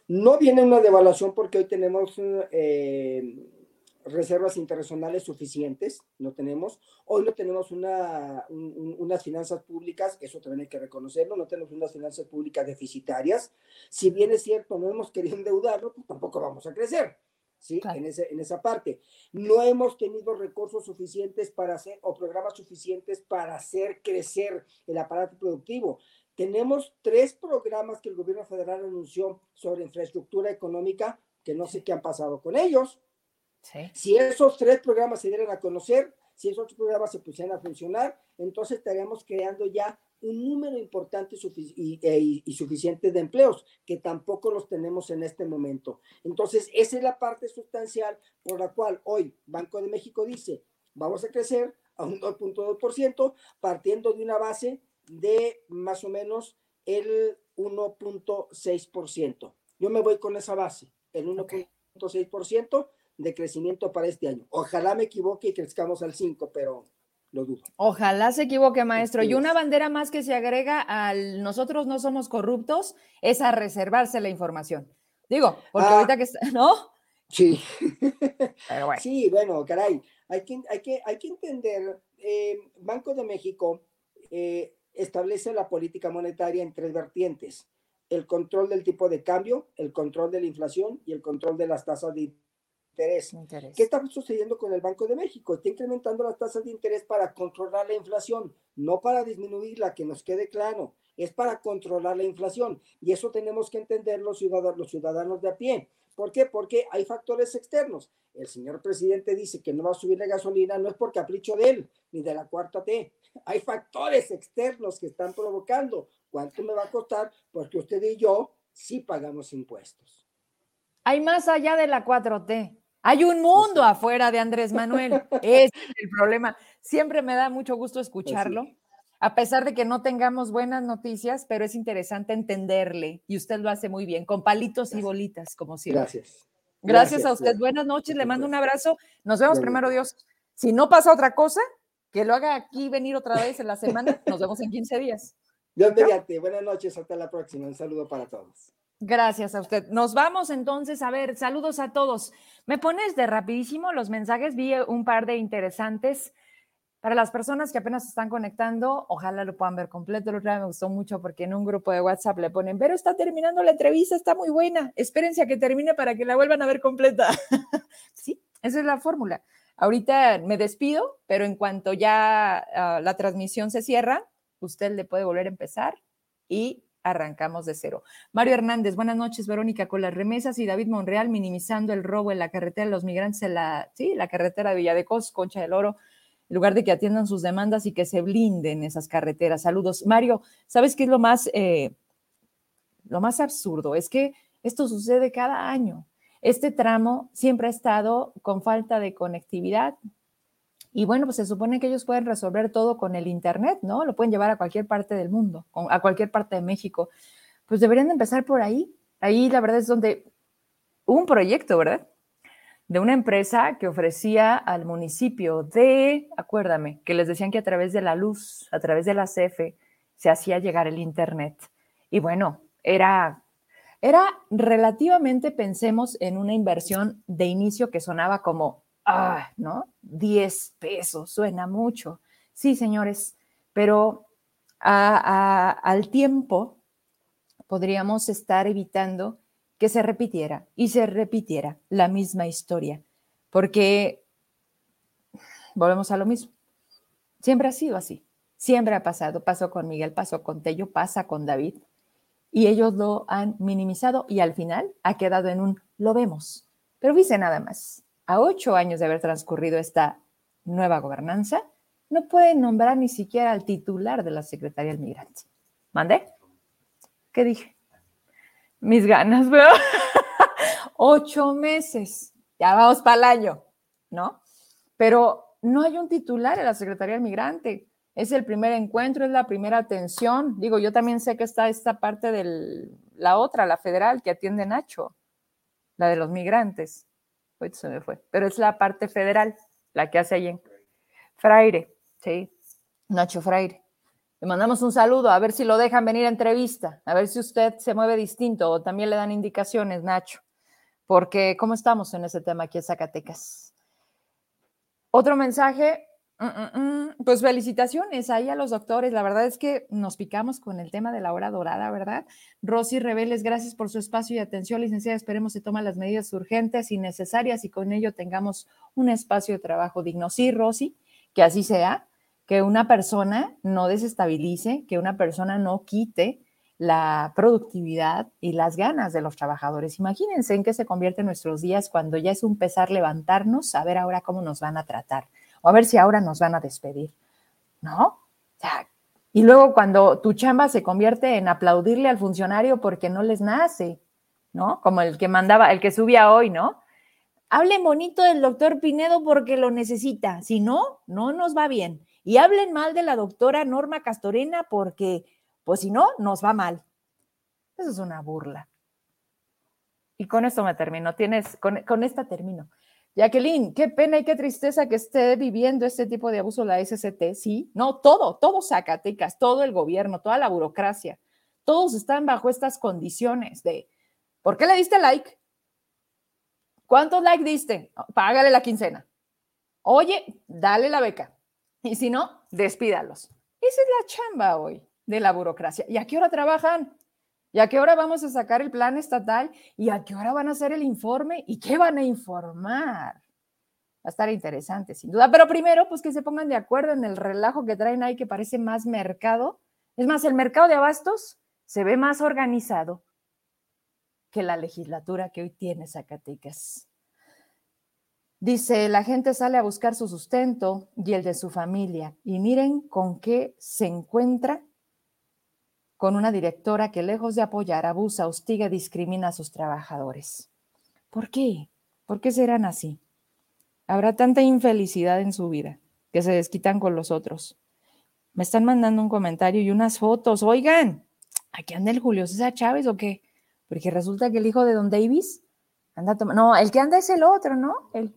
No viene una devaluación porque hoy tenemos eh, reservas internacionales suficientes, no tenemos. Hoy no tenemos una, unas finanzas públicas, eso también hay que reconocerlo, no tenemos unas finanzas públicas deficitarias. Si bien es cierto, no hemos querido endeudarlo, pues tampoco vamos a crecer. ¿sí? En, ese, en esa parte. No hemos tenido recursos suficientes para hacer, o programas suficientes para hacer crecer el aparato productivo. Tenemos tres programas que el gobierno federal anunció sobre infraestructura económica, que no sé qué han pasado con ellos. Si esos tres programas se dieran a conocer, si esos programas se pusieran a funcionar, entonces estaríamos creando ya un número importante e, y, suficiente de empleos, que tampoco los tenemos en este momento. Entonces, esa es la parte sustancial por la cual hoy Banco de México dice, vamos a crecer a un 2.2%, partiendo de una base de más o menos el 1.6%. Yo me voy con esa base, el 1.6% de crecimiento para este año. Ojalá me equivoque y crezcamos al 5, pero lo dudo. Ojalá se equivoque, maestro. Y una bandera más que se agrega al nosotros no somos corruptos es a reservarse la información. Digo, porque ah. ahorita que está, ¿no? Sí. Sí, bueno, caray. Hay que, hay que, hay que entender, eh, Banco de México eh, establece la política monetaria en tres vertientes. El control del tipo de cambio, el control de la inflación y el control de las tasas de interés. ¿Qué está sucediendo con el Banco de México? Está incrementando las tasas de interés para controlar la inflación, no para disminuirla, que nos quede claro, es para controlar la inflación. Y eso tenemos que entender los ciudadanos, los ciudadanos de a pie. ¿Por qué? Porque hay factores externos. El señor presidente dice que no va a subir la gasolina, no es por capricho de él, ni de la cuarta T. Hay factores externos que están provocando. ¿Cuánto me va a costar? Porque usted y yo sí pagamos impuestos. Hay más allá de la 4T. Hay un mundo afuera de Andrés Manuel. Ese es el problema. Siempre me da mucho gusto escucharlo, a pesar de que no tengamos buenas noticias, pero es interesante entenderle y usted lo hace muy bien, con palitos y bolitas, como siempre. Gracias. Gracias, a usted. Buenas noches, le mando un abrazo. Nos vemos primero, Dios. Si no pasa otra cosa, que lo haga aquí venir otra vez en la semana. Nos vemos en 15 días. Dios mediante. Buenas noches. Hasta la próxima. Un saludo para todos. Gracias a usted. Nos vamos entonces a ver, saludos a todos. Me pones de rapidísimo los mensajes, vi un par de interesantes. Para las personas que apenas están conectando, ojalá lo puedan ver completo. El otro día me gustó mucho porque en un grupo de WhatsApp le ponen, pero está terminando la entrevista, está muy buena. Espérense a que termine para que la vuelvan a ver completa. sí, esa es la fórmula. Ahorita me despido, pero en cuanto ya ah, la transmisión se cierra, usted le puede volver a empezar y arrancamos de cero. Mario Hernández, buenas noches, Verónica, con las remesas y David Monreal minimizando el robo en la carretera de los migrantes sí, la carretera de Villadecos, Concha del Oro, en lugar de que atiendan sus demandas y que se blinden esas carreteras. Saludos. Mario, ¿sabes qué es lo más, eh, lo más absurdo? Es que esto sucede cada año. Este tramo siempre ha estado con falta de conectividad, y bueno, pues se supone que ellos pueden resolver todo con el Internet, ¿no? Lo pueden llevar a cualquier parte del mundo, a cualquier parte de México. Pues deberían de empezar por ahí. Ahí la verdad es donde un proyecto, ¿verdad? De una empresa que ofrecía al municipio de, acuérdame, que les decían que a través de la luz, a través de la CFE, se hacía llegar el Internet. Y bueno, era, era relativamente, pensemos en una inversión de inicio que sonaba como ah, ¿no? 10 pesos, suena mucho. Sí, señores, pero al tiempo podríamos estar evitando que se repitiera y se repitiera la misma historia. porque volvemos a lo mismo. Siempre ha sido así, siempre ha pasado. Pasó con Miguel, pasó con Tello, pasa con David. Y ellos lo han minimizado y al final ha quedado en un lo vemos. Pero dice nada más, a ocho años de haber transcurrido esta nueva gobernanza, no pueden nombrar ni siquiera al titular de la Secretaría del Migrante. ¿Mandé? ¿Qué dije? Mis ganas, pero ocho meses, ya vamos para el año, ¿no? Pero no hay un titular en la Secretaría del Migrante. Es el primer encuentro, es la primera atención. Digo, yo también sé que está esta parte de la otra, la federal, que atiende Nacho, la de los migrantes. Se me fue, pero es la parte federal, la que hace ahí en Fraire, ¿sí? Nacho Fraire. Le mandamos un saludo, a ver si lo dejan venir a entrevista, a ver si usted se mueve distinto o también le dan indicaciones, Nacho, porque ¿cómo estamos en ese tema aquí en Zacatecas? Otro mensaje, mm, mm, mm, pues felicitaciones ahí a los doctores, la verdad es que nos picamos con el tema de la hora dorada, ¿verdad? Rosy Rebeles, gracias por su espacio y atención, licenciada, esperemos se tomen las medidas urgentes y necesarias y con ello tengamos un espacio de trabajo digno. Sí, Rosy, que así sea que una persona no desestabilice, que una persona no quite la productividad y las ganas de los trabajadores. Imagínense en qué se convierten nuestros días cuando ya es un pesar levantarnos, a ver ahora cómo nos van a tratar o a ver si ahora nos van a despedir, ¿no? y luego cuando tu chamba se convierte en aplaudirle al funcionario porque no les nace, ¿no? Como el que mandaba, el que subía hoy, ¿no? Hable bonito del doctor Pinedo porque lo necesita, si no, no nos va bien y hablen mal de la doctora Norma Castorena porque, pues si no, nos va mal. Eso es una burla. Y con esto me termino. Tienes, con, esta termino. Jacqueline, qué pena y qué tristeza que esté viviendo este tipo de abuso la SCT. Sí, no, todo, todo Zacatecas, todo el gobierno, toda la burocracia, todos están bajo estas condiciones de, ¿por qué le diste like? ¿Cuántos likes diste? Págale la quincena. Oye, dale la beca. Y si no, despídalos. Esa es la chamba hoy de la burocracia. ¿Y a qué hora trabajan? ¿Y a qué hora vamos a sacar el plan estatal? ¿Y a qué hora van a hacer el informe? ¿Y qué van a informar? Va a estar interesante, sin duda. Pero primero, pues que se pongan de acuerdo en el relajo que traen ahí que parece más mercado. Es más, el mercado de abastos se ve más organizado que la legislatura que hoy tiene Zacatecas. Dice, la gente sale a buscar su sustento y el de su familia. Y miren con qué se encuentra con una directora que lejos de apoyar, abusa, hostiga, discrimina a sus trabajadores. ¿Por qué? ¿Por qué serán así? Habrá tanta infelicidad en su vida que se desquitan con los otros. Me están mandando un comentario y unas fotos. Oigan, ¿aquí anda el Julio César Chávez o qué? Porque resulta que el hijo de Don Davis anda tomando. No, el que anda es el otro, ¿no? El,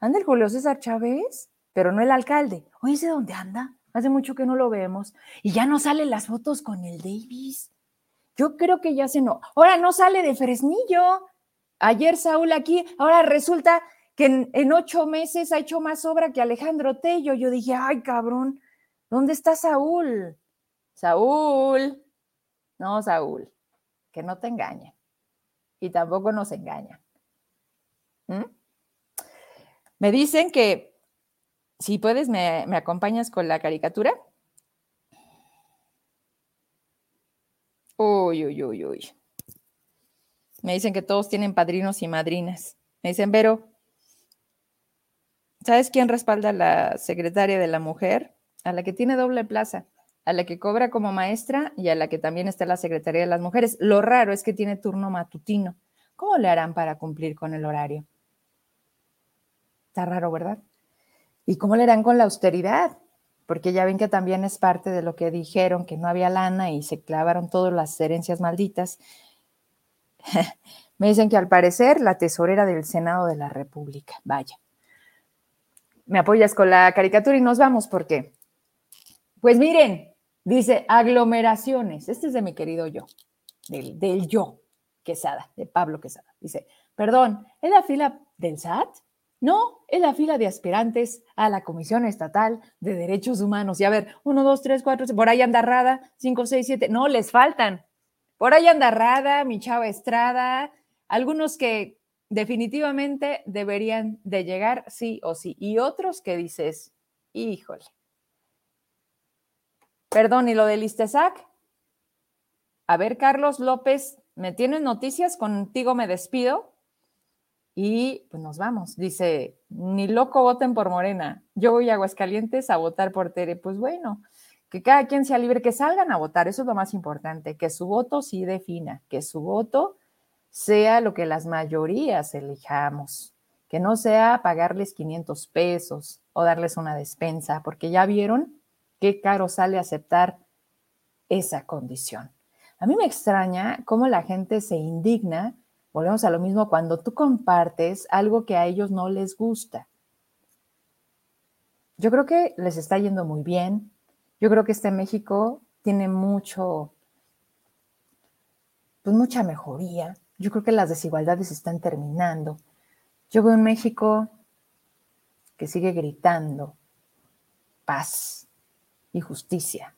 Anda el Julio César Chávez, pero no el alcalde. Oye, ¿de dónde anda? Hace mucho que no lo vemos. Y ya no salen las fotos con el Davis. Yo creo que ya se no. Ahora no sale de Fresnillo. Ayer Saúl aquí, ahora resulta que en, ocho meses ha hecho más obra que Alejandro Tello. Yo dije, ay, cabrón, ¿dónde está Saúl? Saúl. No, Saúl, que no te engañe. Y tampoco nos engaña. ¿Mm? Me dicen que si puedes, me, acompañas con la caricatura. Uy, uy, uy, uy. Me dicen que todos tienen padrinos y madrinas. Me dicen, pero, ¿sabes quién respalda a la secretaria de la mujer? A la que tiene doble plaza, a la que cobra como maestra y a la que también está la Secretaría de las Mujeres. Lo raro es que tiene turno matutino. ¿Cómo le harán para cumplir con el horario? Raro, ¿verdad? ¿Y cómo le harán con la austeridad? Porque ya ven que también es parte de lo que dijeron, que no había lana y se clavaron todas las herencias malditas. Me dicen que al parecer la tesorera del Senado de la República. Vaya. Me apoyas con la caricatura y nos vamos porque, pues miren, dice aglomeraciones. Este es de mi querido yo, del, del yo, Quesada, de Pablo Quesada. Dice, perdón, ¿es la fila del SAT? No, es la fila de aspirantes a la Comisión Estatal de Derechos Humanos. Y a ver, uno, dos, tres, cuatro, por ahí anda Rada, cinco, seis, siete. No, les faltan. Por ahí anda Rada, mi chava Estrada, algunos que definitivamente deberían de llegar sí o sí. Y otros que dices, híjole. Perdón, ¿y lo del Istesac? A ver, Carlos López, ¿me tienes noticias? Contigo me despido. Y pues nos vamos. Dice, ni loco voten por Morena. Yo voy a Aguascalientes a votar por Tere. Pues bueno, que cada quien sea libre, que salgan a votar. Eso es lo más importante, que su voto sí defina, que su voto sea lo que las mayorías elijamos, que no sea pagarles 500 pesos o darles una despensa, porque ya vieron qué caro sale aceptar esa condición. A mí me extraña cómo la gente se indigna, volvemos a lo mismo, cuando tú compartes algo que a ellos no les gusta. Yo creo que les está yendo muy bien. Yo creo que este México tiene mucho, pues mucha mejoría. Yo creo que las desigualdades están terminando. Yo veo un México que sigue gritando paz y justicia.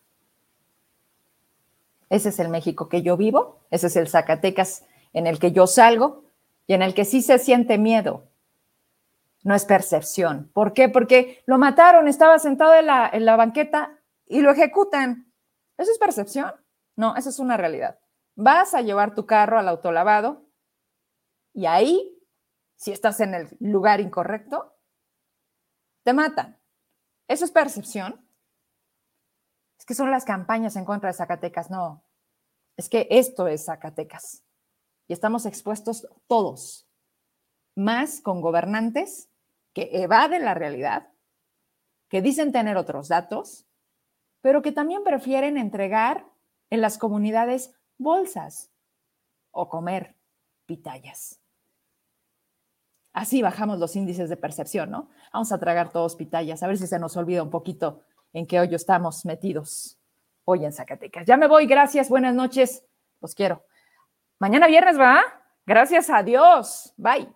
Ese es el México que yo vivo, ese es el Zacatecas en el que yo salgo y en el que sí se siente miedo. No es percepción. ¿Por qué? Porque lo mataron, estaba sentado en la, en la banqueta y lo ejecutan. ¿Eso es percepción? No, eso es una realidad vas a llevar tu carro al autolavado y ahí, si estás en el lugar incorrecto, te matan. ¿Eso es percepción? Es que son las campañas en contra de Zacatecas. No, es que esto es Zacatecas. Y estamos expuestos todos, más con gobernantes que evaden la realidad, que dicen tener otros datos, pero que también prefieren entregar en las comunidades bolsas o comer pitayas. Así bajamos los índices de percepción, ¿no? Vamos a tragar todos pitayas, a ver si se nos olvida un poquito en qué hoyo estamos metidos hoy en Zacatecas. Ya me voy, gracias, buenas noches, los quiero. Mañana viernes, ¿va? Gracias a Dios. Bye.